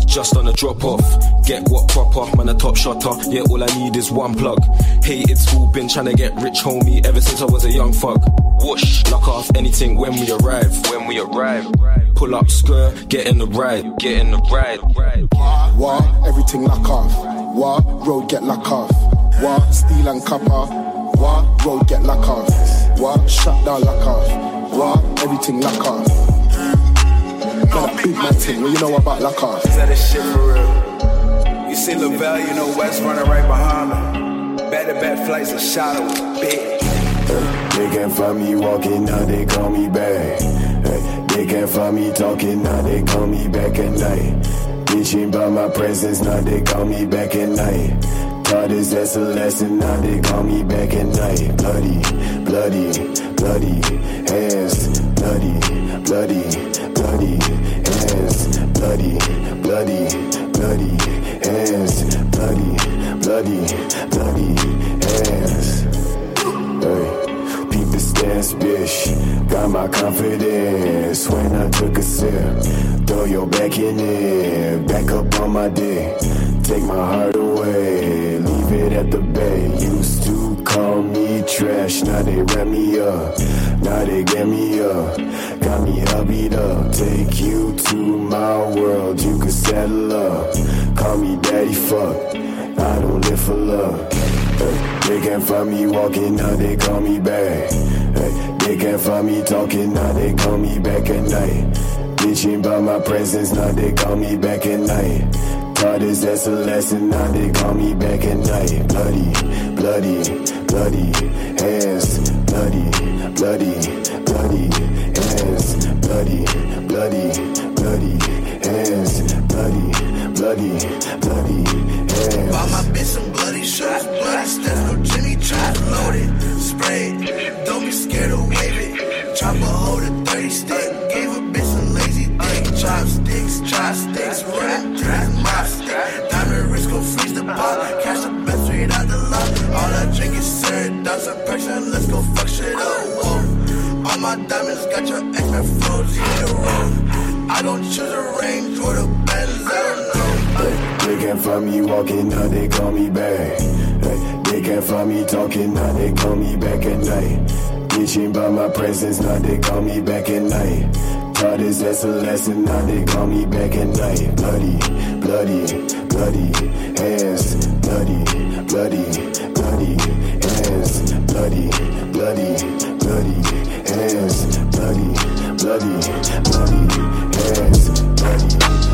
just on a drop off. Get what proper, man, a top shotter. Yeah, all I need is one plug. Hated school, been trying to get rich, homie, ever since I was a young fuck. Whoosh, lock off anything when we arrive. When we arrive, pull up skirt, get in the ride, get in the ride. What? Everything lock off. What? Road get lock off. What? Steel and copper. What? Road get lock off. What? Shut down lock off. What? Everything lock off. Man, a big man thing. What you know about lock off? Is that this shit for real? You see Lavelle, you know West running right behind me. Back to back flights of shadows, bitch. Hey, they can't find me walking, now they call me back. Hey, they can't find me talking, now they call me back at night. Bitching by my presence, now they call me back at night. Taught this that's a lesson, now they call me back at night. Bloody, bloody, bloody hands, bloody, bloody, bloody hands, bloody, bloody, bloody hands, bloody, bloody, bloody hands. Hey Peep the stance, bitch. Got my confidence when I took a sip. Throw your back in it, back up on my dick. Take my heart away, leave it at the bay. Used to call me trash, now they wrap me up. Now they get me up, got me hubbied up. Take you to my world, you can settle up. Call me daddy, fuck. I don't live for love. They can't find me walking, now they call me back. They can't find me talking, now they call me back at night. Bitching by my presence, now they call me back at night. Us that's a lesson, now they call me back at night. Bloody, bloody, bloody hands, bloody, bloody, bloody hands, bloody, bloody, bloody hands, bloody, bloody, bloody hands. Buy my bitch some bloody shoes, bloody steps, I don't choose a range or the Benz, don't. They can't find me walking, now they call me back. Hey, they can't find me talking, now they call me back at night. Bitching by my presence, now they call me back at night. Taught us that's a lesson, now they call me back at night. Bloody, bloody, bloody hands, bloody, bloody, bloody hands, bloody, bloody, bloody hands, bloody, bloody, bloody hands, bloody,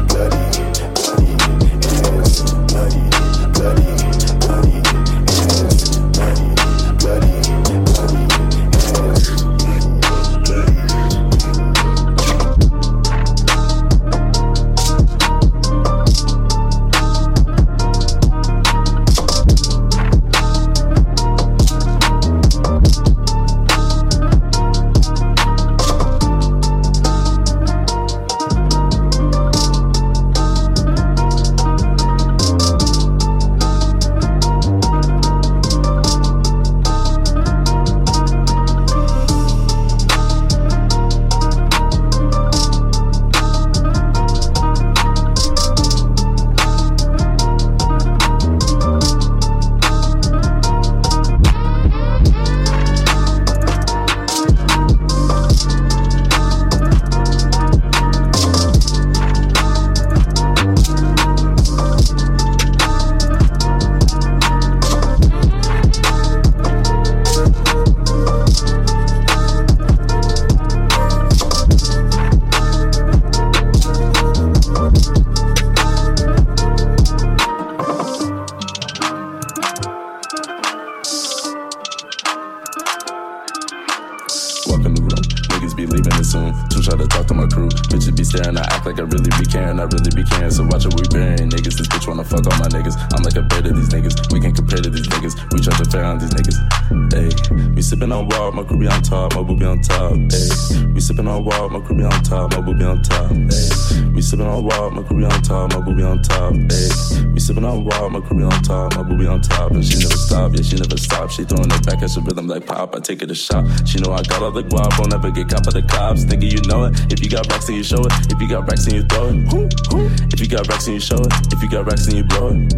I take it a shot. She know I got all the guap, won't ever get caught by the cops. Thinking you know it. If you got racks, then you show it. If you got racks, then you throw it. If you got racks, then you show it. If you got racks, then you blow it.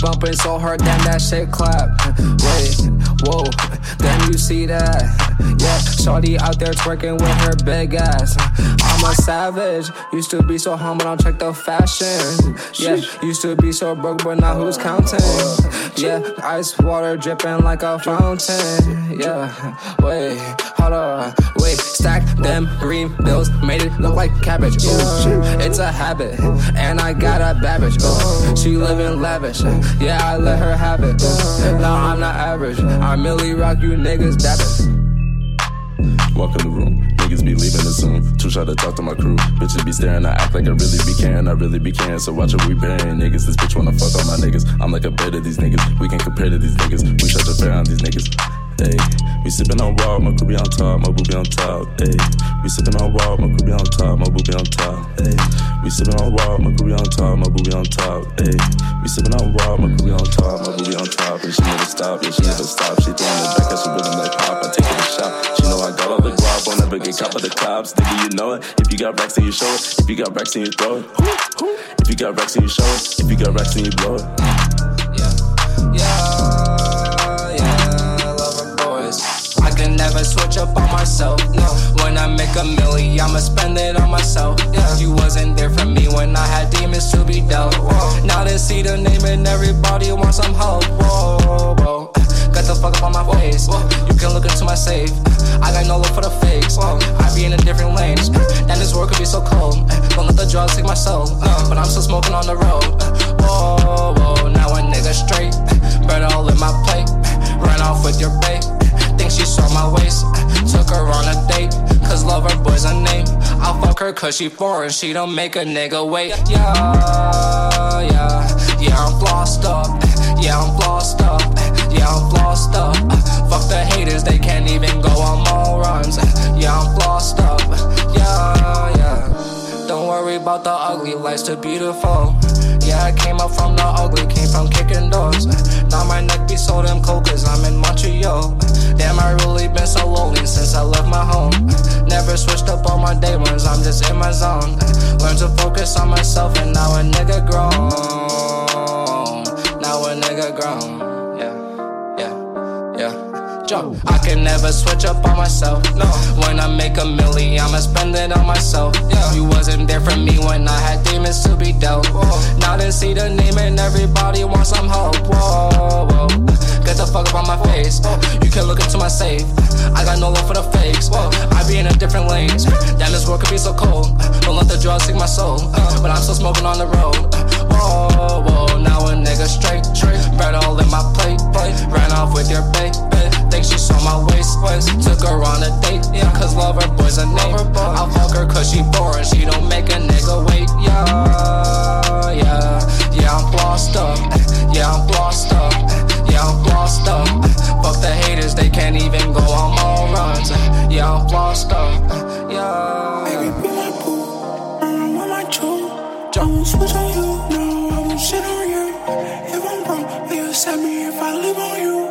Bumping so hard, damn that shit clap. See that? Yeah, shorty out there twerking with her big ass. I'm a savage, used to be so humble, don't check the fashion. Yeah, used to be so broke, but now who's counting? Yeah, ice water dripping like a fountain. Yeah, wait, them green bills, made it look like cabbage. It's a habit, and I got a. Ooh, she living lavish, yeah, I let her have it. Now I'm not average, I merely rock you niggas dabbing. Walk in the room, niggas be leaving it soon. Too shy to talk to my crew. Bitches be staring, I act like I really be caring, I really be caring. So watch what we burying niggas. This bitch wanna fuck all my niggas. I'm like a bed of these niggas. We can compare to these niggas. We shut the fair on these niggas. Hey, we sippin' on raw, my crew be on top, my boo be on top. Hey, we sippin' on raw, my crew be on top, my boo be on top. Hey, we sippin' on raw, my crew be on top, my boo be on top. Hey, we sippin' on raw, my crew be on top, my boo be on top. And she never stop, and she never stop. She throwin' it back at some rhythm like pop. I take it to shot. She know I got all the guap, won't never get caught by the cops. Nigga, you know it. If you got racks, then you show it. If you got racks, then you throw it. If you got racks, then you show it. If you got racks, then you blow it. Yeah, Yeah, never switch up on myself. No, when I make a milli, I'ma spend it on myself. Yeah, you wasn't there for me when I had demons to be dealt. Whoa. Now they see the name and everybody wants some help. Whoa, whoa. Got the fuck up on my face. You can look into my safe. I got no love for the fakes. I be in a different lane. Damn, this world could be so cold. Don't let the drugs take my soul. But I'm still smoking on the road. Whoa, whoa. Now a nigga straight. Bread all in my plate. Ran off with your bait. Think she saw my waist. Took her on a date. Cause love her boy's a name. I'll fuck her cause she foreign. She don't make a nigga wait. Yeah, yeah. Yeah, I'm flossed up. Yeah, I'm flossed up. Yeah, I'm flossed up. Fuck the haters, they can't even go on mall runs. Yeah, I'm flossed up. Yeah, yeah. Worry about the ugly, life's too beautiful. Yeah, I came up from the ugly, came from kicking doors. Now my neck be so damn cold cause I'm in Montreal. Damn, I really been so lonely since I left my home. Never switched up on my day ones, I'm just in my zone. Learn to focus on myself and now a nigga grown. Now a nigga grown. Jump. I can never switch up on myself. No, when I make a milli, I'ma spend it on myself. Yeah, you wasn't there for me when I had demons to be dealt. Whoa. Now they see the name and everybody wants some help. Whoa, whoa. Get the fuck up on my face. You can look into my safe. I got no love for the fakes. Whoa, I be in a different lane. Damn, this world could be so cold. Don't let the drugs take my soul. Uh. But I'm still smoking on the road. Whoa, whoa. Now a nigga straight. Bread all in my plate. Ran off with your bait. She saw my waist. Took her on a date. Yeah, cause lover boy's a name. I'll fuck her cause she boring. She don't make a nigga wait. Yeah, yeah. Yeah, I'm flossed up. Yeah, I'm flossed up. Yeah, I'm flossed up. Fuck the haters, they can't even go on mall runs. Yeah, I'm flossed up. Yeah. Baby, be my boo. Mm, with my true. Don't switch on you. No, I won't shit on you. If I'm wrong, you accept me if I live on you?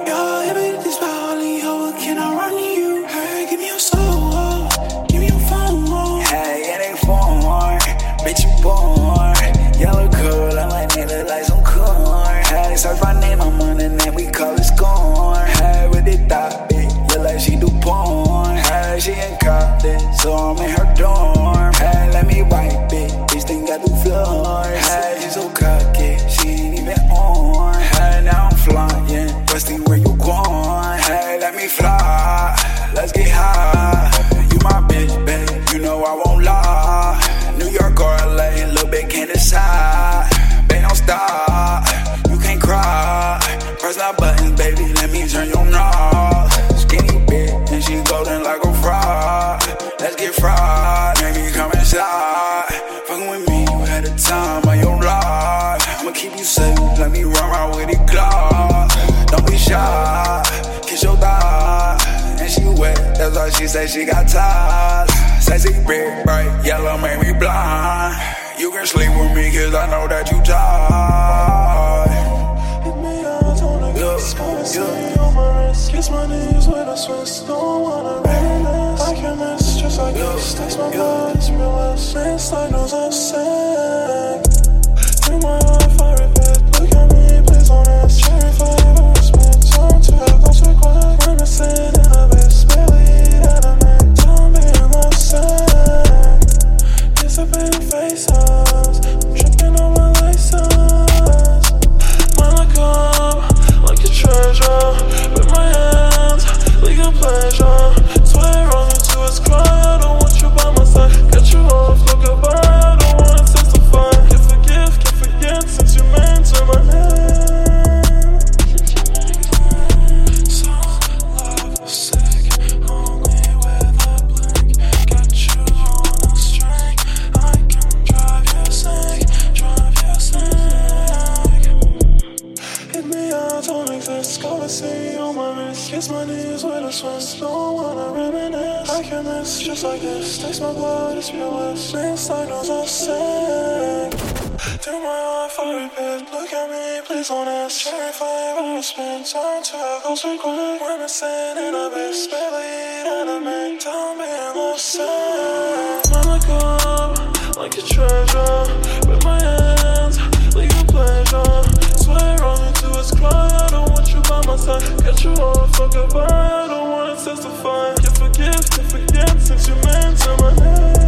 Curl, I like some corn. Hey, search my name, I'm on the name, we call it scorn. Hey, with it thought, bitch, yeah, like she do porn. Hey, she in college, so I'm in her dorm. Hey, let me wipe it, bitch, think I do floors. Hey, she so cocky, she ain't even on. Hey, now I'm flying, rusty where you going. Hey, let me fly, let's get Say she got ties. Sassy big, bright, yellow made me blind. You can sleep with me, cause I know that you tired. Look, Kiss my knees with a Swiss. don't wanna be I can miss just like this, text my best, realize It's like no sunset In my life I repeat, look at me, please don't ask Cherry flavor, spit, don't tell, don't take what I'm missing ask. Cherry flavor, spin time to go so quick. When I stand in abyss, barely enemy. Tell me I'm the same. Mama come like a treasure. With my hands, like a pleasure. Swear on to its cry. I don't want you by my side. Get you off, fuck goodbye. I don't wanna testify. Give forgive, to forget since you meant to my name.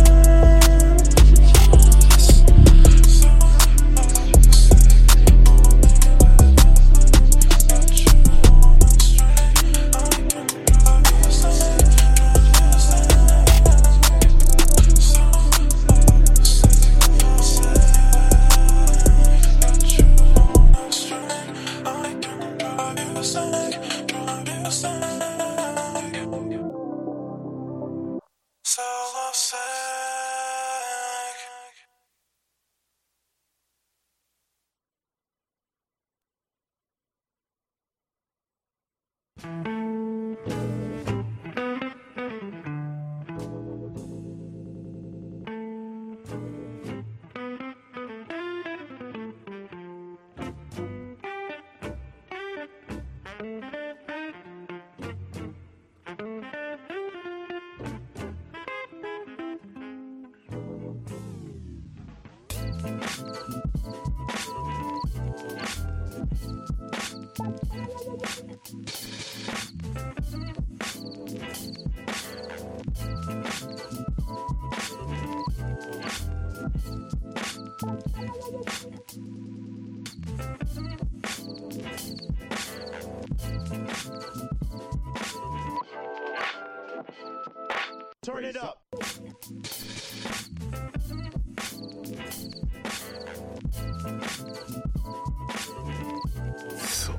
Turn it up.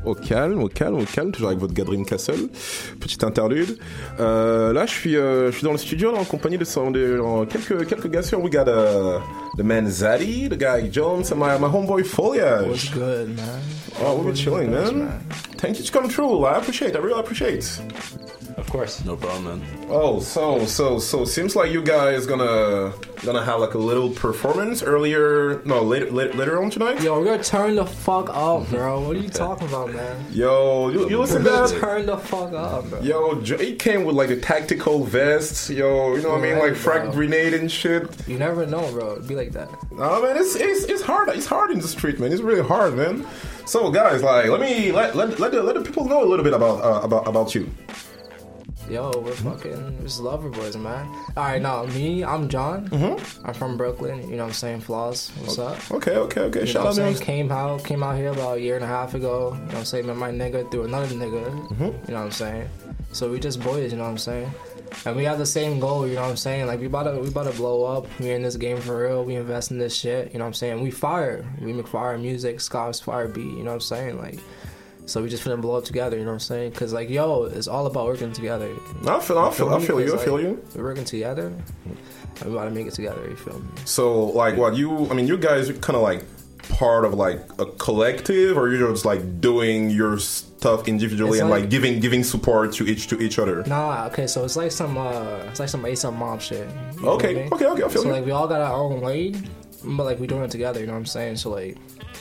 Au calme, au calme, au calme, toujours avec votre Gadrim Castle. Petite interlude. Euh, là, je suis, euh, je suis dans le studio là, en compagnie de, son, de euh, quelques, quelques gars sur. We got uh, the man Zaddy, the guy Jones, and my, my homeboy Foliage. What's good, man? Oh, we're chilling, man. Thank you to come through. I appreciate. I really appreciate. Of course. No problem, man. Oh, so so so seems like you guys gonna gonna have like a little performance earlier. No, later later, later on tonight. Yo, we're gonna turn the fuck up, bro. What are you talking about, man? Yo, you, you listen to that? gonna turn the fuck up, bro. Yo, J- he came with like a tactical vest. Yo, you know what I mean, Right, like frag bro. grenade and shit. You never know, bro. It'd be like that. Oh man, it's, it's it's hard. It's hard in the street, man. It's really hard, man. So, guys, like, let me let let let the, let the people know a little bit about uh, about about you. Yo, we're fucking just lover boys, man. All right, now me, I'm John. I'm from Brooklyn. You know what I'm saying? Flaws. What's up? Okay, okay, okay. You Shout know out, what I'm saying? Came out, came out here about a year and a half ago. You know what I'm saying? Met my nigga through another nigga. Mm-hmm. You know what I'm saying? So we just boys. You know what I'm saying? And we have the same goal. You know what I'm saying? Like we about to, we about to blow up. We in this game for real. We invest in this shit. You know what I'm saying? We fire. We make fire music. Scott's fire beat. You know what I'm saying? Like. So we just finna blow up together, you know what I'm saying? Cause like, yo, it's all about working together. I feel- I feel- I feel you, I feel you. We're working together. We to make it together. You feel me? So, like, what you? I mean, you guys are kind of like part of like a collective, or you're just like doing your stuff individually It's and like, like- giving giving support to each to each other. Nah, okay, so it's like some uh it's like some ASAP mob shit. Okay, I mean? okay, okay, I feel So you. like we all got our own lane, but like we doing it together, you know what I'm saying? So like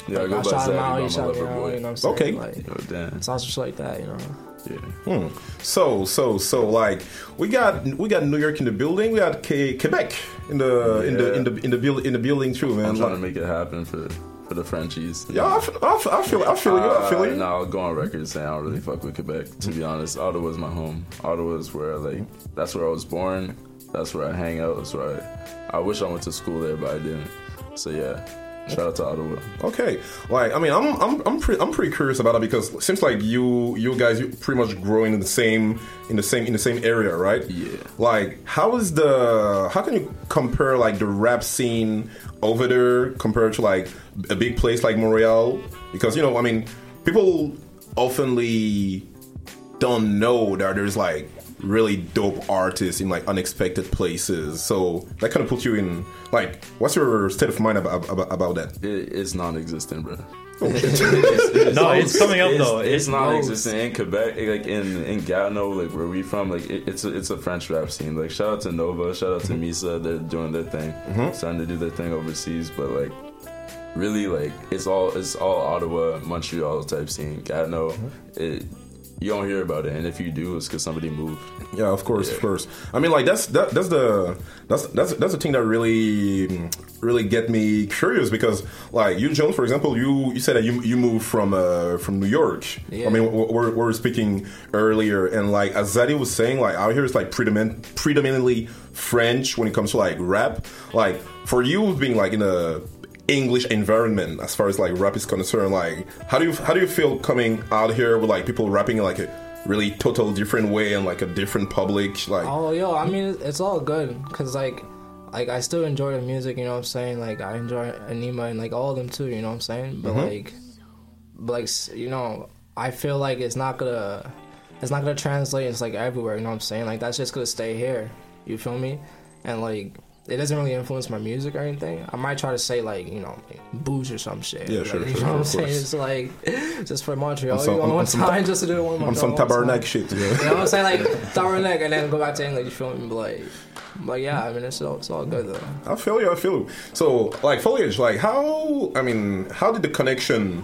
Yeah, I like, go I by shot him Zaddy, out, but he shot me lover out, boy. you know what I'm saying? Okay. Like Oh, damn. it's all just like that, you know. Yeah. Hmm. So so so like we got we got New York in the building. We got K- Quebec in the in the in the in the build in the building too, man. I'm trying to make it happen for for the Frenchies. Yeah, I feel, I feel, I feel, I feel you. I feel Uh, you. No, I'll go on record saying I don't really fuck with Quebec. To be honest, Ottawa's my home. Ottawa's where like that's where I was born. That's where I hang out. That's where I, I wish I went to school there, but I didn't. So yeah, shout out to Ottawa. Okay, like I mean, I'm I'm I'm pretty I'm pretty curious about it because it seems like you you guys you pretty much growing in the same in the same in the same area, right? Yeah. Like, how is the how can you compare like the rap scene over there compared to like a big place like Montreal? Because you know, I mean, people oftenly don't know that there's like really dope artists in like unexpected places. So that kind of puts you in like, what's your state of mind about about, about that? It, it's non-existent, bro. Oh. no, it's coming up it's, though. It's It non-existent in Quebec, like in in Gatineau, like where we from. Like it, it's a, it's a French rap scene. Like shout out to Nova, shout out to mm-hmm. Misa. They're doing their thing, mm-hmm. starting to do their thing overseas. But like really, like it's all it's all Ottawa, Montreal type scene. Gatineau, mm-hmm. it you don't hear about it, and if you do, it's because somebody moved. Yeah, of course, of course. I mean, like that's that, that's the that's that's that's the thing that really really get me curious because like you, Jones, for example, you you said that you you moved from uh from New York. Yeah. I mean, we we're, we were speaking earlier, and like as Zaddy was saying, like out here is like predomin- predominantly French when it comes to like rap. Like for you being like in a English environment as far as like rap is concerned. Like, how do you how do you feel coming out here with like people rapping in like a really total different way and like a different public? Like, Oh, yo, I mean, it's- all good because like, like I still enjoy the music. You know what I'm saying? Like I enjoy Anima and like all of them too. You know what I'm saying? But Mhm. like, but like you know, I feel like it's not gonna, it's not gonna translate. It's like everywhere. You know what I'm saying? Like that's just gonna stay here. You feel me? And like. It doesn't really influence my music or anything. I might try to say like you know booze or some shit. Yeah, Like, sure, You sure, know what I'm saying? It's like just for Montreal. On some- you know, one time ta- just to do it one on some tabarnak shit. Yeah. You know what I'm saying? Like tabarnak and then go back to English. You feel me? But like, but yeah, I mean it's all it's all good though. I feel you. I feel you. So, like foliage, like how? I mean, how did the connection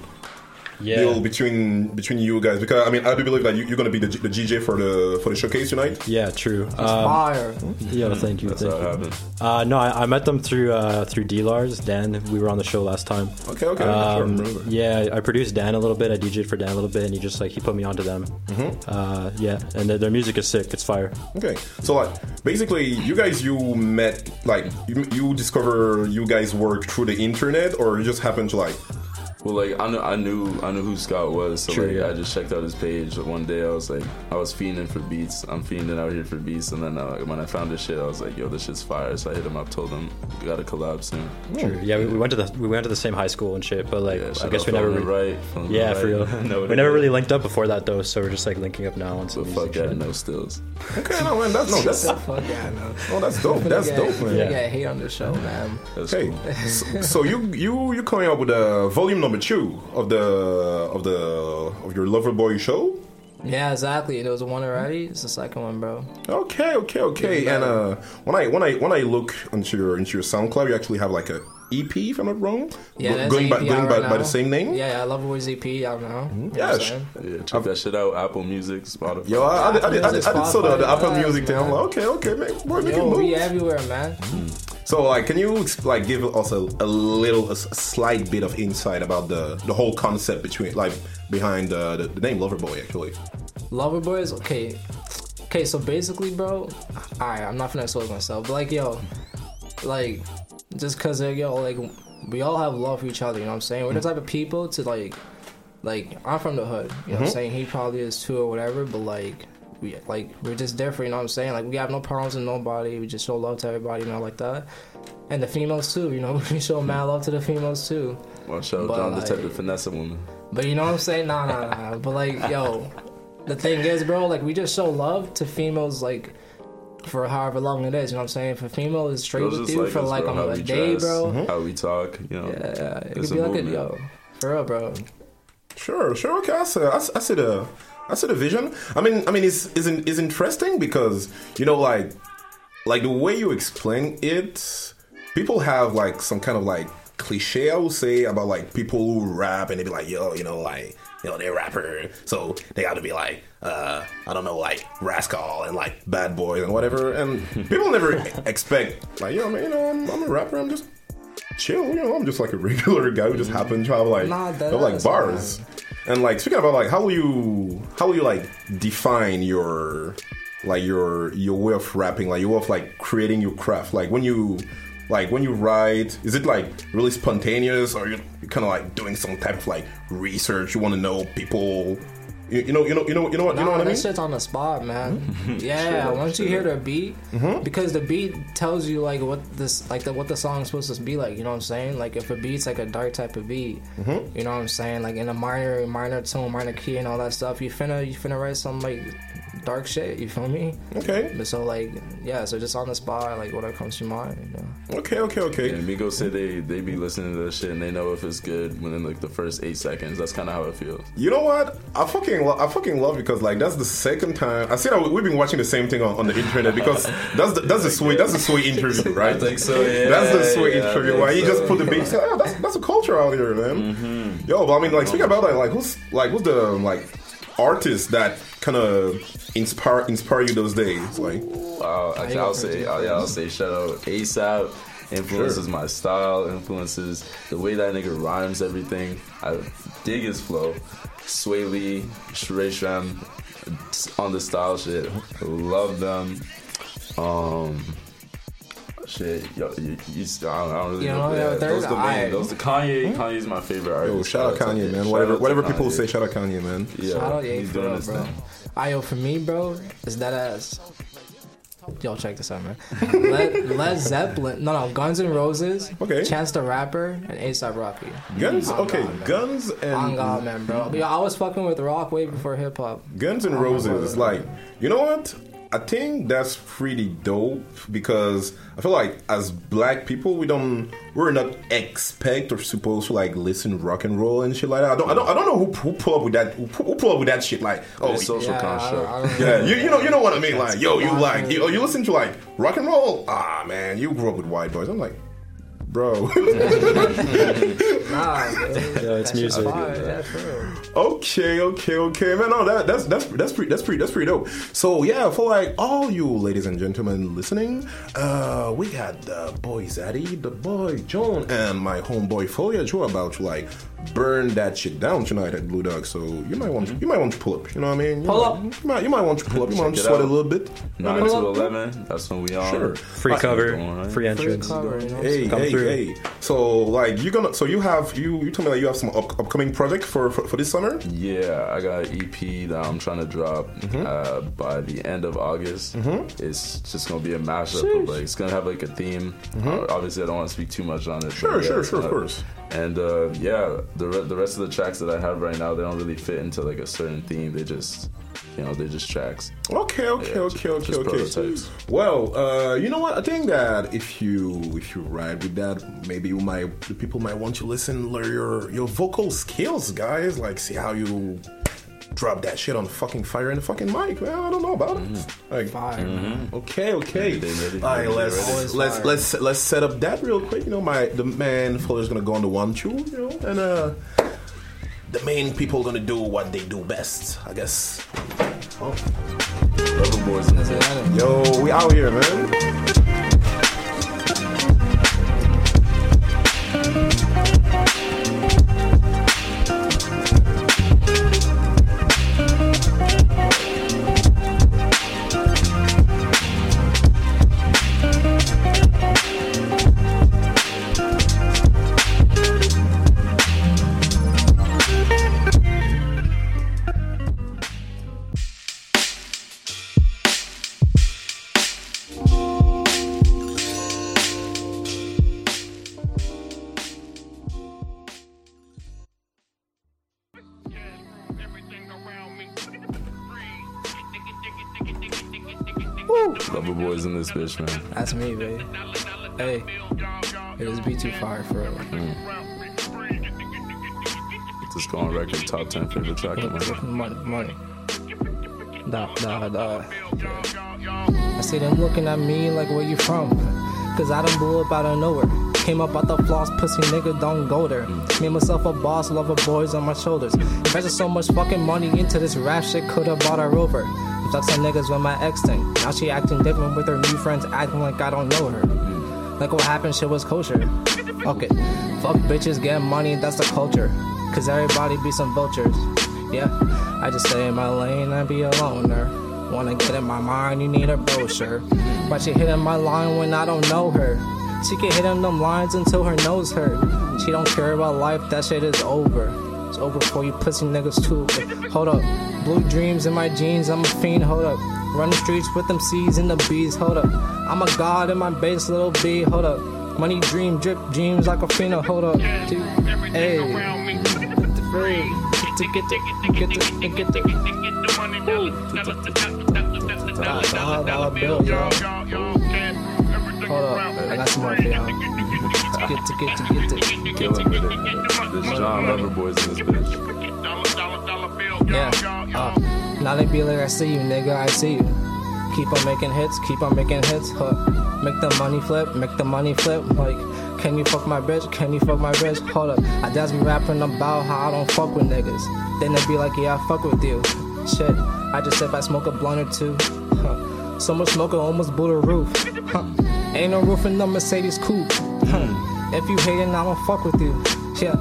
Yeah. build between between you guys? Because I mean, I do believe that you, you're gonna be the, the DJ for the for the showcase tonight. Yeah, true. Um, fire. Yeah, thank you. That's thank how you. Uh, no, I, I met them through uh, through D-Lars. Dan, we were on the show last time. Okay, okay, Um, remember. yeah, I produced Dan a little bit. I DJ'd for Dan a little bit, and he just like he put me onto them. Mhm. Uh, yeah, and their, their music is sick. It's fire. Okay, so like basically, you guys you met like you, you discover you guys work through the internet, or you just happen to like Well, like I knew, I knew, I knew who Scott was, so Sure, like yeah. I just checked out his page. But One day, I was like, I was fiending for beats. I'm fiending out here for beats, and then uh, when I found this shit, I was like, yo, this shit's fire. So I hit him up, told him we got to collab soon. True. Yeah, we, we went to the we went to the same high school and shit, but like I shout guess out we never Feeling really, Right, Feeling yeah Right. for real. Know what we never really linked up before that though, so we're just like linking up now on some But fuck yeah, shit. no stills. Okay, no man, that's no, that's Fuck yeah, no. Oh, that's dope. That's Finna dope, get- man. finna get hate on the show, man. Okay, so, so you you you coming up with a volume number two of the of the of your lover boy show? Yeah, exactly. There was the one already. It's the second one, bro. Okay, okay, okay. And uh, when I when I when I look into your into your SoundCloud, you actually have like a EP, if I'm not wrong. Yeah, Go- going by EP going out by, right by now. the same name. Yeah, yeah, I love Boys EP out now. You know Yeah, what I'm sh- Yeah, check that shit out. Apple Music, Spotify. Yo, I, I, did- I, did- I, did- I did saw the, the Apple Spotify, Music thing. I'm like, okay, okay, man, boy, make it Yo, move. we everywhere, man. So, like, can you like give us a, a little, a, s- a slight bit of insight about the the whole concept between, like, behind uh, the, the name Loverboy, actually? Lover Boys, okay. Okay, so basically, bro, alright, I'm not gonna expose myself, but like, yo, like, just cause, like, yo, like, we all have love for each other, you know what I'm saying? We're the type of people to, like, like, I'm from the hood, you know what I'm Mhm. saying? He probably is too or whatever, but, like, we, like, we're just different, you know what I'm saying? Like, we have no problems with nobody, we just show love to everybody, you know, like that. And the females, too, you know, we show mad love to the females, too. Watch show But, John, the type like- of finesse a woman. But you know what I'm saying? Nah, nah, nah. But like, yo, the thing is, bro, like we just show love to females, like for however long it is. You know what I'm saying? If a female is straight Girls with you like for us, like bro, on a we day, dress, bro. How we talk, you know. Yeah, it It's could be a like a yo, for real, bro. Sure, sure. Okay, I see. I, see- I see the, I see the vision. I mean, I mean, it's is is interesting because you know, like, like the way you explain it, people have like some kind of like cliche, I would say, about like people who rap and they be like, yo, you know, like, you know, they're rapper, so they got to be like, uh, I don't know, like rascal and like bad boys and whatever. And people never expect like, yo, man, you know, I'm, I'm a rapper. I'm just chill. You know, I'm just like a regular guy who just happens to have like Nah, have, like bars. And like speaking about like how will you how will you like define your like your your way of rapping, like your way of like creating your craft? Like when you like when you write, is it like really spontaneous or you kind of like doing some type of like research? You want to know people. You, you know, you know, you know, you know what, you know what I that mean? shit's on the spot, man. yeah, Sure, once you hear the beat, Mhm. because the beat tells you like what this, like the, what the song's supposed to be like. You know what I'm saying? Like if a beat's like a dark type of beat, Mhm. you know what I'm saying? Like in a minor, minor tone, minor key, and all that stuff. You finna, you finna write some like dark shit. You feel me? Okay. But so like, yeah, so just on the spot, like whatever comes to mind. You know? Okay, okay, okay. And Migos say they they be listening to this shit and they know if it's good within like the first eight seconds. That's kind of how it feels. You know what? I fucking lo- I fucking love because like that's the second time I see that we've been watching the same thing on, on the internet because that's the, that's the Sway that's the Sway interview, right? I think so, yeah, that's the Sway yeah, interview Why where you just put the beat. Oh, that's that's a culture out here, man. Mm-hmm. Yo, but I mean, like speaking about that, like who's like who's the like artist that kind of inspire inspire you those days? Like, Wow, actually, I'll say, I'll, yeah, I'll say, shout out ASAP. Influences my style, influences the way that nigga rhymes everything. I dig his flow. Swae Lee, Rae Sremm, on the style shit. Love them. Um, shit, yo, you, you, I, don't, I don't really You know. know, yeah, yo, there's those the I- main, those the Kanye. Hmm? Kanye's my favorite artist. yo, shout out Shout Kanye, man. shout Whatever out to whatever Kanye. people say, shout out Kanye, man. Yeah, Shout out, yeah, he's for doing real, his bro. thing. Ayo, for me, bro, is that ass. Y'all check this out, man. Led, Led Zeppelin, no, no, Guns N' Roses, Okay. Chance the Rapper, and ASAP Rocky. Guns, On okay, God. Guns and On God, man, bro. Yo, I was fucking with rock way before hip hop. Guns N' my Roses, God. like, you know what? I think that's pretty dope because I feel like as black people, we don't, we're not expect or supposed to like listen rock and roll and shit like that. I don't, I don't, I don't know who, who pull up with that, who, who pull up with that shit. Like, oh, It's social Yeah, I construct. don't- I don't yeah, you, you know, you know what I mean. Like, yo, you like, and you, oh, you listen to like rock and roll. Ah, man, you grew up with white boys. I'm like, bro. Nah, man. Yeah, it's music. fire, Yeah, for. Okay, okay, okay, man. No, that that's that's that's pretty that's pretty that's pretty dope. So yeah, for like all you ladies and gentlemen listening, uh, we got the boy Zaddy, the boy John, and my homeboy Foliage who are about to like burn that shit down tonight at Blue Dog. So you might want to, you might want to pull up. You know what I mean? You Pull might- up. You might you might want to pull up. You might want to Check it sweat a little bit. You know Nine what I to eleven. That's when we on. Sure. Free cover, going, right? free entrance. Cover, you know? Hey, Come hey, through. hey! So, like, you're gonna? So you have you? You told me that you have some up, upcoming project for, for for this summer. Yeah, I got an EP that I'm trying to drop Mm-hmm. uh, by the end of August. It's just gonna be a mashup of like it's gonna have like a theme. Uh, obviously, I don't want to speak too much on it. but Mm-hmm. Sure, yeah, sure, sure, of course. And uh, yeah, the re- the rest of the tracks that I have right now, they don't really fit into like a certain theme. They just, you know, they're just tracks. Okay, okay, Yeah, okay, okay, just okay. prototypes. Well, uh, you know what? I think that if you if you ride with that, maybe you might the people might want to listen learn your your vocal skills, guys. Like, see how you drop that shit on the fucking fire in the fucking mic. Well, I don't know about it. Like, Fire, man. okay, okay. Ready, ready, All right, ready, let's let's fire. let's let's set up that real quick. You know, my the man follower's gonna go on the one two, you know, and uh. The main people gonna do what they do best, I guess. Oh. Boys in That's the it. Yo, we out here, man. Boys in this bitch, man. That's me, baby. Hey, it is be too fire for real. Mm. Just go on record, top ten favorite track of mine. money, money. Da, da, da. I see them looking at me like, where you from? Cause I done blew up out of nowhere. Came up out the floss, pussy nigga, don't go there. Made myself a boss, love lover boys on my shoulders. Invested so much fucking money into this rap shit, could've bought a rover. Flexing niggas with my ex thing. Now she acting different with her new friends, acting like I don't know her. Like what happened, shit was kosher. Fuck it. Fuck bitches, get money, that's the culture. Cause everybody be some vultures. Yeah, I just stay in my lane and be a loner. Wanna get in my mind, you need a brochure. Why she hitting my line when I don't know her? She can hit in them lines until her nose hurt. She don't care about life, that shit is over. It's over for you pussy niggas too. Hold up, blue dreams in my jeans, I'm a fiend, hold up. Run the streets with them C's and the B's, hold up. I'm a god in my base, little B, hold up. Money dream, drip dreams like a fiend, hold up. Dude, hey. Hold up, I got some more for. Get to get to get to. Killing it. This John Lover boys in this bitch. Yeah. Uh, now they be like, I see you, nigga, I see you. Keep on making hits, keep on making hits. Huh. Make the money flip, make the money flip. Like, can you fuck my bitch? Can you fuck my bitch? Hold up. I just be rapping about how I don't fuck with niggas. Then they be like, yeah, I fuck with you. Shit, I just if I smoke a blunt or two. Huh. So much smoke, I almost blew the roof. Huh. Ain't no roof in the Mercedes coupe. Huh. If you hating, I don't fuck with you. Yeah,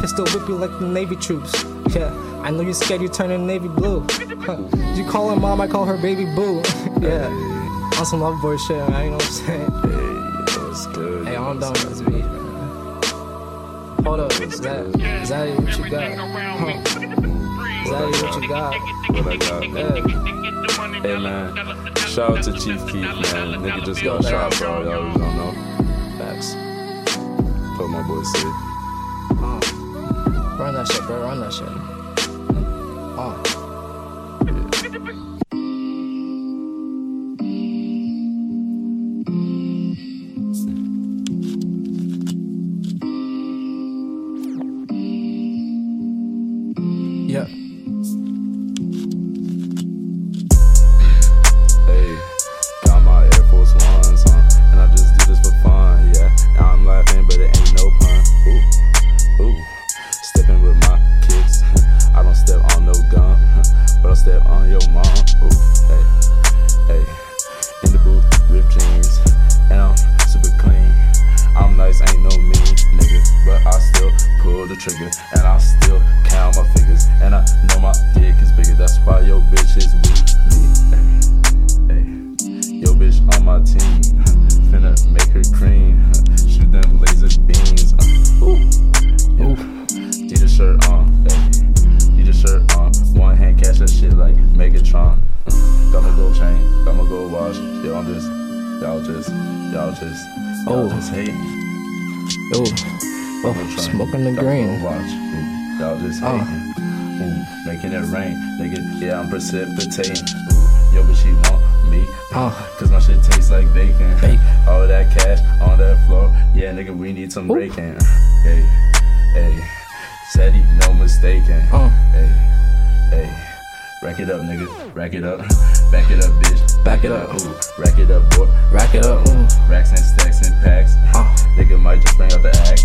pistol whip you like the Navy troops. Yeah, I know you're scared you turning navy blue. Huh. You call her mom, I call her baby boo. yeah, on some love boy shit, man. You know what I'm saying? Hey, that's good. Hey, I'm done with this beat. Hold up, is that is that what you got? Huh. Is that what you got? What I got? Yeah. Hey man, shout out to Chief Keef, man. Nigga just got shot all y'all don't know. Facts. Put my boy safe. Run that shit, bro. Run that shit. Y'all just, y'all Oh. just hate. Ooh. Oh, smoking the green. Watch. Y'all just Oh. hating. Ooh, making it rain, nigga. Yeah, I'm precipitating. Ooh, yo, but she want me. Oh. Cause my shit tastes like bacon. All that cash on that floor. Yeah, nigga, we need some breaking. Hey, hey. Said he no mistaken. Uh. Hey, hey. Rack it up, nigga. Rack it up. Back it up, bitch. Back it up. Ooh, rack it up, boy. Rack it up. Ooh. Racks and stacks and packs. Uh. Nigga might just bring out the act.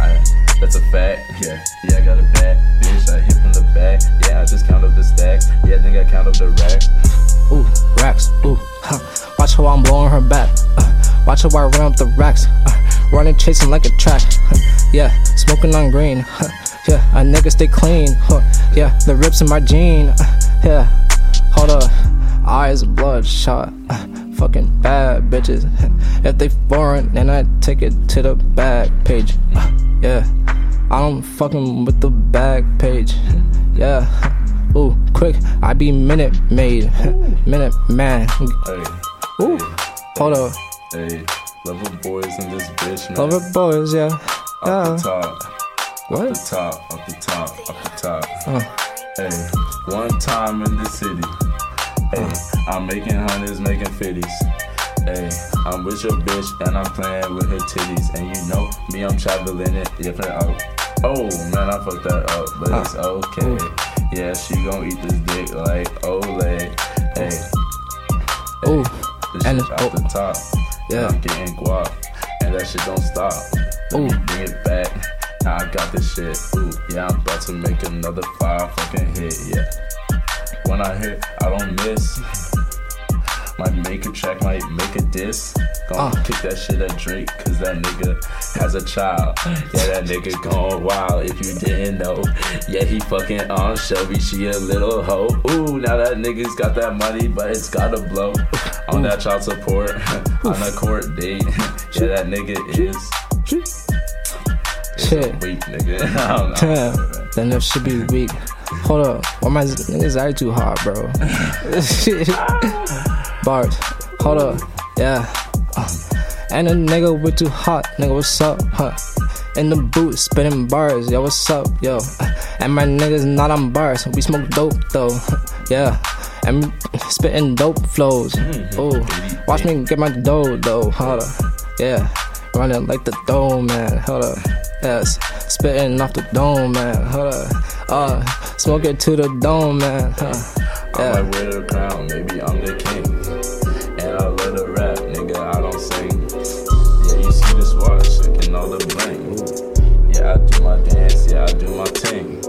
I, that's a fact. Yeah, yeah, I got a bad bitch. I hit from the back. Yeah, I just count up the stacks. Yeah, I think I count up the racks. Ooh, racks. Ooh, huh. Watch how I'm blowing her back. Uh, watch how I run up the racks. Uh, running, chasing like a track. Huh. Yeah, smoking on green. Huh. Yeah, a nigga stay clean. Huh. Yeah, the rips in my jean. Uh, yeah, hold up. Eyes bloodshot. Fucking bad bitches. If they foreign, then I take it to the back page. Yeah, I'm fucking with the back page. Yeah. Ooh, quick, I be minute made. minute man. Hey, Ooh, hold up. hey, level boys in this bitch, man. Love it, boys, yeah. Yeah. the top. What? Off the top, up the top, up the top. Uh. Hey, one time in the city. Hey, I'm making hundreds, making fifties. Hey, I'm with your bitch and I'm playing with her titties. And you know me, I'm traveling it. Yeah, play out. Oh man, I fucked that up, but it's ah. okay. Yeah, she gon' eat this dick like Olay. Hey, Ooh, this and shit off the oh. top. Yeah. I'm getting guap, and that shit don't stop. Let me bring it back. Now I got this shit. Ooh, yeah, I'm about to make another fire fucking hit. Yeah. When I hit, I don't miss. Might make a track, might make a diss. Gonna Uh. kick that shit at Drake, cause that nigga has a child. Yeah, that nigga gone wild if you didn't know. Yeah, he fucking on Shelby, she a little hoe. Ooh, now that nigga's got that money, but it's gotta blow. On that child support, on a court date. Yeah, that nigga is. Shit. Weak nigga. I don't know. Then that should be weak. Hold up, why my niggas eye too hard, bro? Bars, hold up, yeah. Uh, and a nigga we too hot, nigga, what's up, huh? In the boot, spitting bars, yo, what's up, yo? And my niggas not on bars, we smoke dope though, yeah. And spitting dope flows. Oh, watch me get my dough though, hold up, yeah. Running like the dome, man. Hold up, yes, spitting off the dome, man. Hold up, uh, smoking to the dome, man. Huh. I Yeah. might wear the crown, maybe I'm the king. And I let it rap, nigga, I don't sing. Yeah, you see this watch, looking all the bling. Yeah, I do my dance, yeah, I do my thing.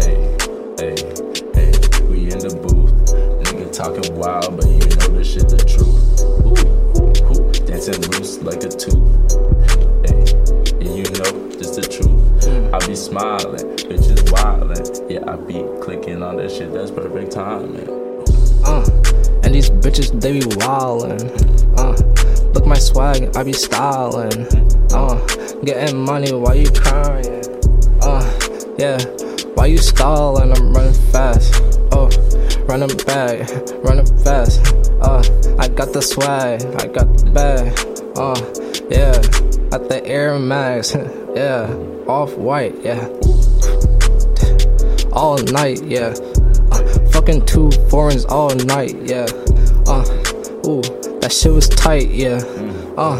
Hey, hey, hey, we in the booth. Nigga talking wild, but you dancing loose like a tooth. And you know this the truth. I be smiling, bitches wildin'. Yeah, I be clicking on that shit, that's perfect timing. Uh, and these bitches, they be wildin'. Uh, look my swag, I be stylin'. Uh, getting money while you crying. Uh, yeah, why you stallin'? I'm running fast. Oh, running back, running fast. Uh, I got the swag, I got the bag. Uh, yeah, got the Air Max. yeah, off white, yeah. All night, yeah. Uh, fucking two foreigns all night, yeah. Uh, ooh, that shit was tight, yeah. Uh,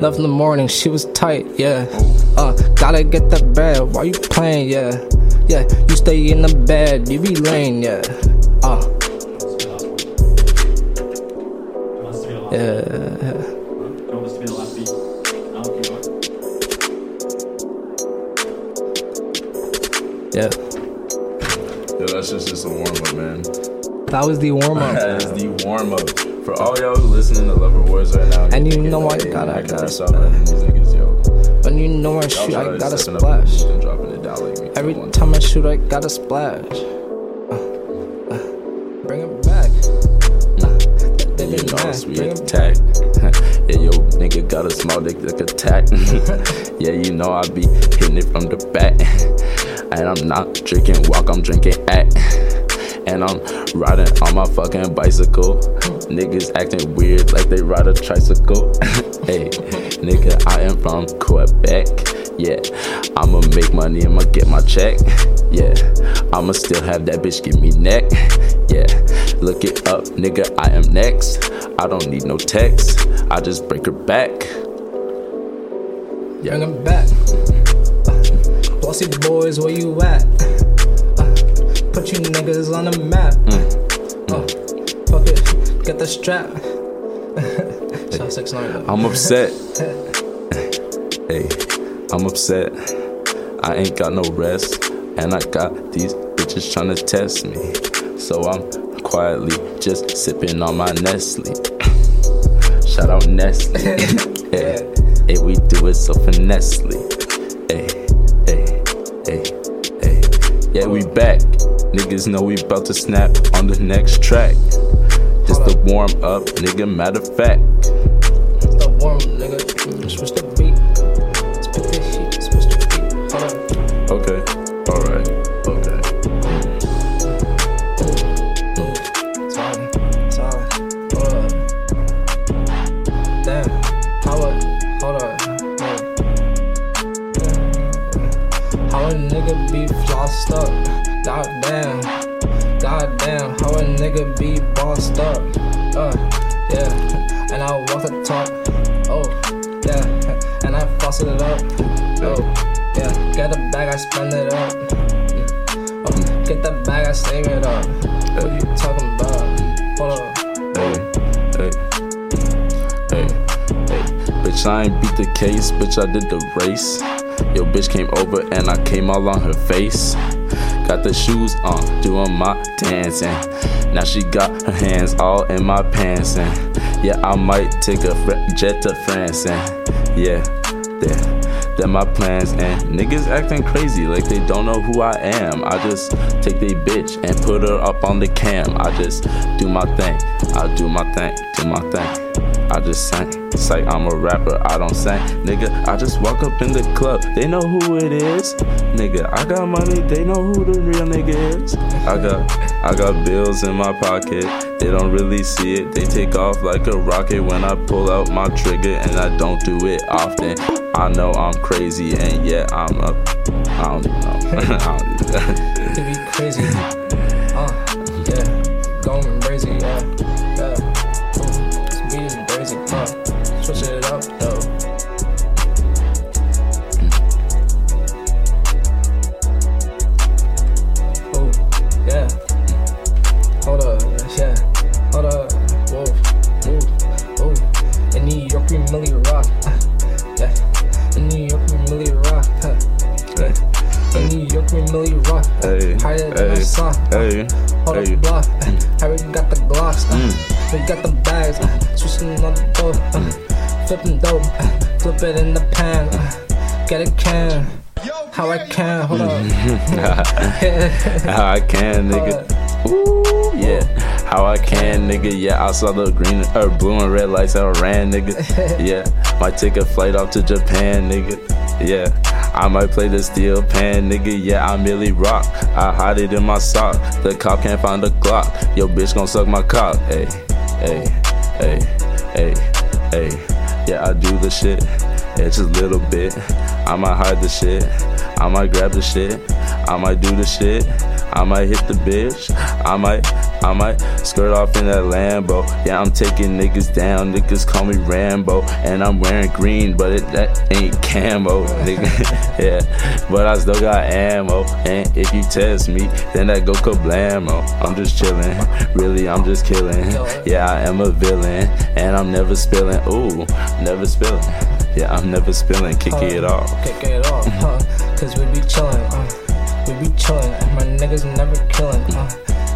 Love in the morning, she was tight, yeah. Uh, gotta get the bed, why you playing, yeah. Yeah, you stay in the bed, you be laying, yeah. Yeah. Yeah. Yo, that's just, just a warm up, man. That was the warm up. that is the warm up. For all y'all who listening to Lover Wars right now, And you know I gotta- I I gotta gotta stop running these niggas. When you know I shoot, I gotta stepping up and splash. and dropping it down like me. Every time I shoot, I gotta splash. It's we Bring it attack. yeah, yo, nigga got a small dick like attack. yeah, you know I be hitting it from the back. and I'm not drinking walk, I'm drinking at. And I'm riding on my fucking bicycle. Niggas acting weird like they ride a tricycle. hey, nigga, I am from Quebec. Yeah, I'ma make money, I'ma get my check. Yeah, I'ma still have that bitch give me neck. Yeah, look it up, nigga, I am next. I don't need no text, I just break her back. Bring it back. Uh, Bossy boys, where you at? Uh, put you niggas on the map. Uh, fuck it, get the strap. Shot six nine. I'm upset. Hey, I'm upset. I ain't got no rest, and I got these bitches trying to test me. So I'm quietly just sipping on my Nestle. Shout out Nestle. hey, hey, we do it so finessely. Hey, hey, hey, hey. Yeah, we back. Niggas know we about to snap on the next track. Just the warm up, nigga. Matter of fact. warm nigga. The case, bitch, I did the race. Yo, bitch came over and I came all on her face. Got the shoes on, doing my dancing. Now she got her hands all in my pants, and yeah, I might take a fr- jet to France, and yeah, yeah, they're my plans. And niggas acting crazy like they don't know who I am. I just take they bitch and put her up on the cam. I just do my thing, I do my thing, do my thing. I just sing. It's like I'm a rapper, I don't sing. Nigga, I just walk up in the club, they know who it is. Nigga, I got money, they know who the real nigga is. I got I got bills in my pocket, they don't really see it. They take off like a rocket when I pull out my trigger, and I don't do it often. I know I'm crazy, and yeah, I'm up. I don't even know. I don't do that. to be crazy. Uh, flip it in the pan. Uh, get a can. How I can. Hold up. How I can, nigga. Ooh, yeah. How I can, nigga. Yeah, I saw the green or blue and red lights. I ran, nigga. Yeah, might take a flight off to Japan, nigga. Yeah, I might play the steel pan, nigga. Yeah, I Milly Rock. I hide it in my sock. The cop can't find the Glock. Yo, bitch gon' suck my cock. Hey, hey, hey, hey, hey. Yeah, I do the shit. Yeah, just a little bit. I might hide the shit. I might grab the shit. I might do the shit. I might hit the bitch. I might, I might skirt off in that Lambo. Yeah, I'm taking niggas down. Niggas call me Rambo. And I'm wearing green, but it, that ain't camo, nigga. yeah, but I still got ammo. And if you test me, then that go kablamo. I'm just chillin'. Really, I'm just killing. Yeah, I am a villain. And I'm never spilling. Ooh, never spilling. Yeah, I'm never spilling. Kick it off. Kick it off, huh? Cause we be chillin', uh, we be chillin', and my niggas never killin', uh,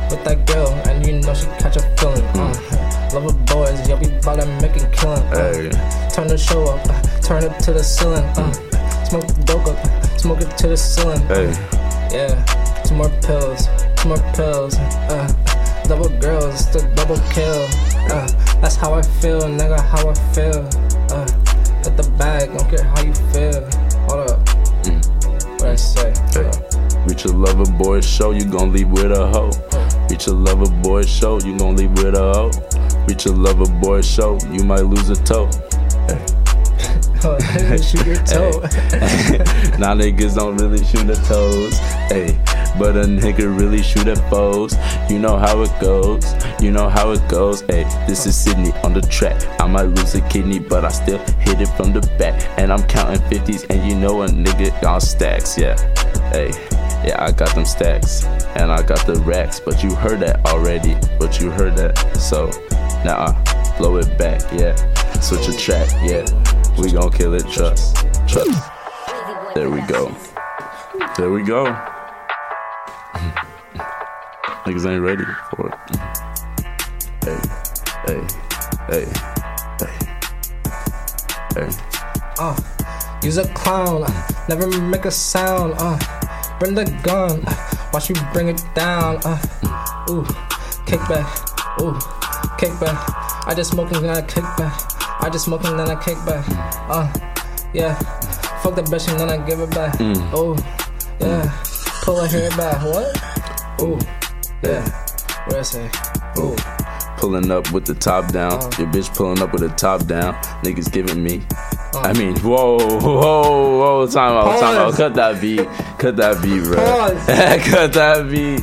with that girl, and you know she catch a feeling, uh, love her boys, bout to make it killin', uh, turn the show up, uh, turn it to the ceiling, uh, smoke the dope up, uh, smoke it to the ceiling, Hey. yeah, two more pills, two more pills, uh, double girls, the double kill, uh, that's how I feel, nigga, how I feel, uh, get the bag, don't care how you feel, hold up. Mm. What I say? Hey. Reach a lover boy show, you gon' leave with a hoe. Reach a lover boy show, you gon' leave with a hoe. Reach a lover boy show, you might lose a toe. Hey. oh, Shoot your toe. hey. now niggas don't really shoot at toes. Hey, but a nigga really shoot at foes. You know how it goes. You know how it goes. Hey, this is Sydney on the track. I might lose a kidney, but I still hit it from the back. And I'm counting 50s, and you know a nigga got stacks. Yeah. Hey. Yeah, I got them stacks and I got the racks, but you heard that already. But you heard that, so now I blow it back. Yeah, switch a track. Yeah, we gon' kill it. Trust, trust. There we go. There we go. Niggas ain't ready for it. Hey, hey, hey, hey, hey. Uh, use a clown, uh, never make a sound. Uh, bring the gun, uh, watch you bring it down. Uh, ooh, kick back, ooh, kick back. I just smoking then I kick back. I just smoking then I kick back. Uh, yeah, fuck the bitch and then I give it back. Mm. Oh, yeah, pull her hair back. What? Ooh, yeah. What I say? Ooh. Pulling up with the top down. Uh. Your bitch pulling up with the top down. Niggas giving me. Uh. I mean, whoa, whoa, whoa, time out, time out. Cut that beat. Cut that beat, bro. Cut that beat.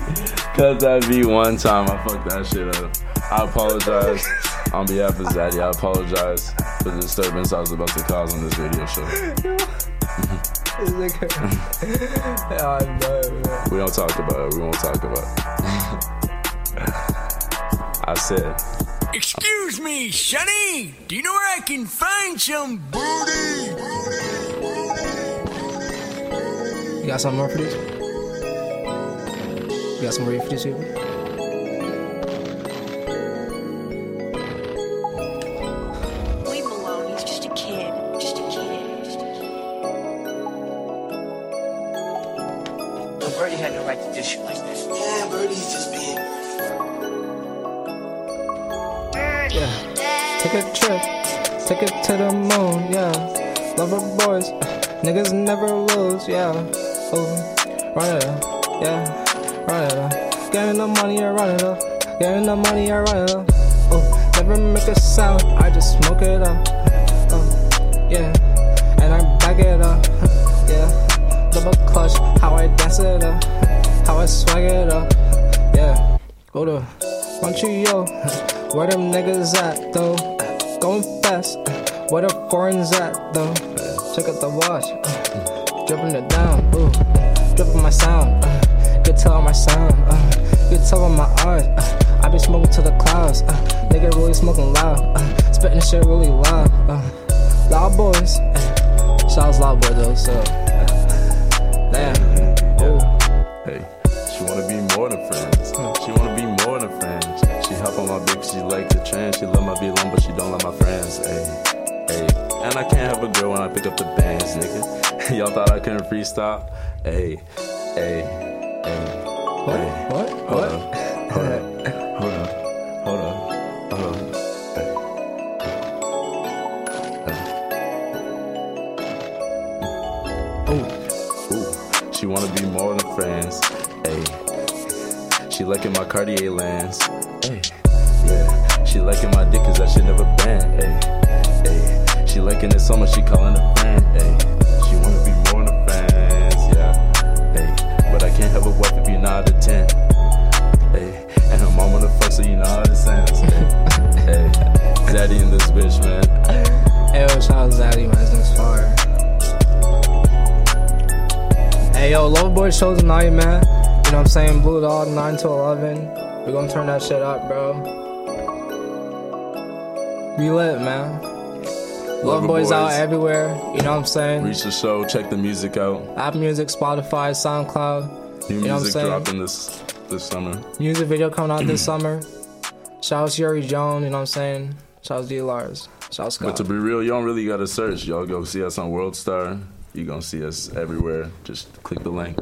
Cut that beat one time. I fucked that shit up. I apologize. On behalf of Zaddy, I apologize for the disturbance I was about to cause on this radio show. This nigga- yeah, I know. We don't talk about it. We won't talk about it. I said, Excuse me, Sonny. Do you know where I can find some booty? You got something more for these? You got some more for these people? Yeah. Oh, run it up, yeah. Run it up. Getting the money, I run it up. Getting the money, I run it up. Oh, never make a sound, I just smoke it up. Oh, yeah. And I back it up, yeah. Double clutch, how I dance it up. How I swag it up, yeah. Go to Montreal, where them niggas at though? Going fast, where the foreign's at though? Check out the watch, dripping it down, ooh, dripping my sound, uh, good tell on my sound, uh, good tell on my eyes. I I be smoking to the clouds. Uh, nigga really smoking loud. Uh, spitting shit really loud. Uh, loud boys. Uh, Shouts loud boy though, so. Couldn't freestyle? Hey, hey, hey. What? Hey. What? Hold What? up, hold up, hold up, hold up, hold up. Ooh, ooh, she wanna be more than friends. Hey, she liking my Cartier lens. Hey, yeah, she liking my dick 'cause I should never bend. Hey, hey, she liking it so much she calling yo, Love Boy shows tonight, man. You know what I'm saying? Blue Dog, 9 to 11. We're gonna turn that shit up, bro. We lit, man. Love Lover Boys out everywhere. You know what I'm saying? Reach the show, check the music out. Apple Music, Spotify, SoundCloud. New you know what I'm music saying? dropping this this summer. Music video coming out this summer. Shout out to Yuri Jones, you know what I'm saying? Shout out to D Lars. Shout out Scott. But to be real, you don't really gotta search. Y'all go see us on World Star. You gonna see us everywhere. Just click the link.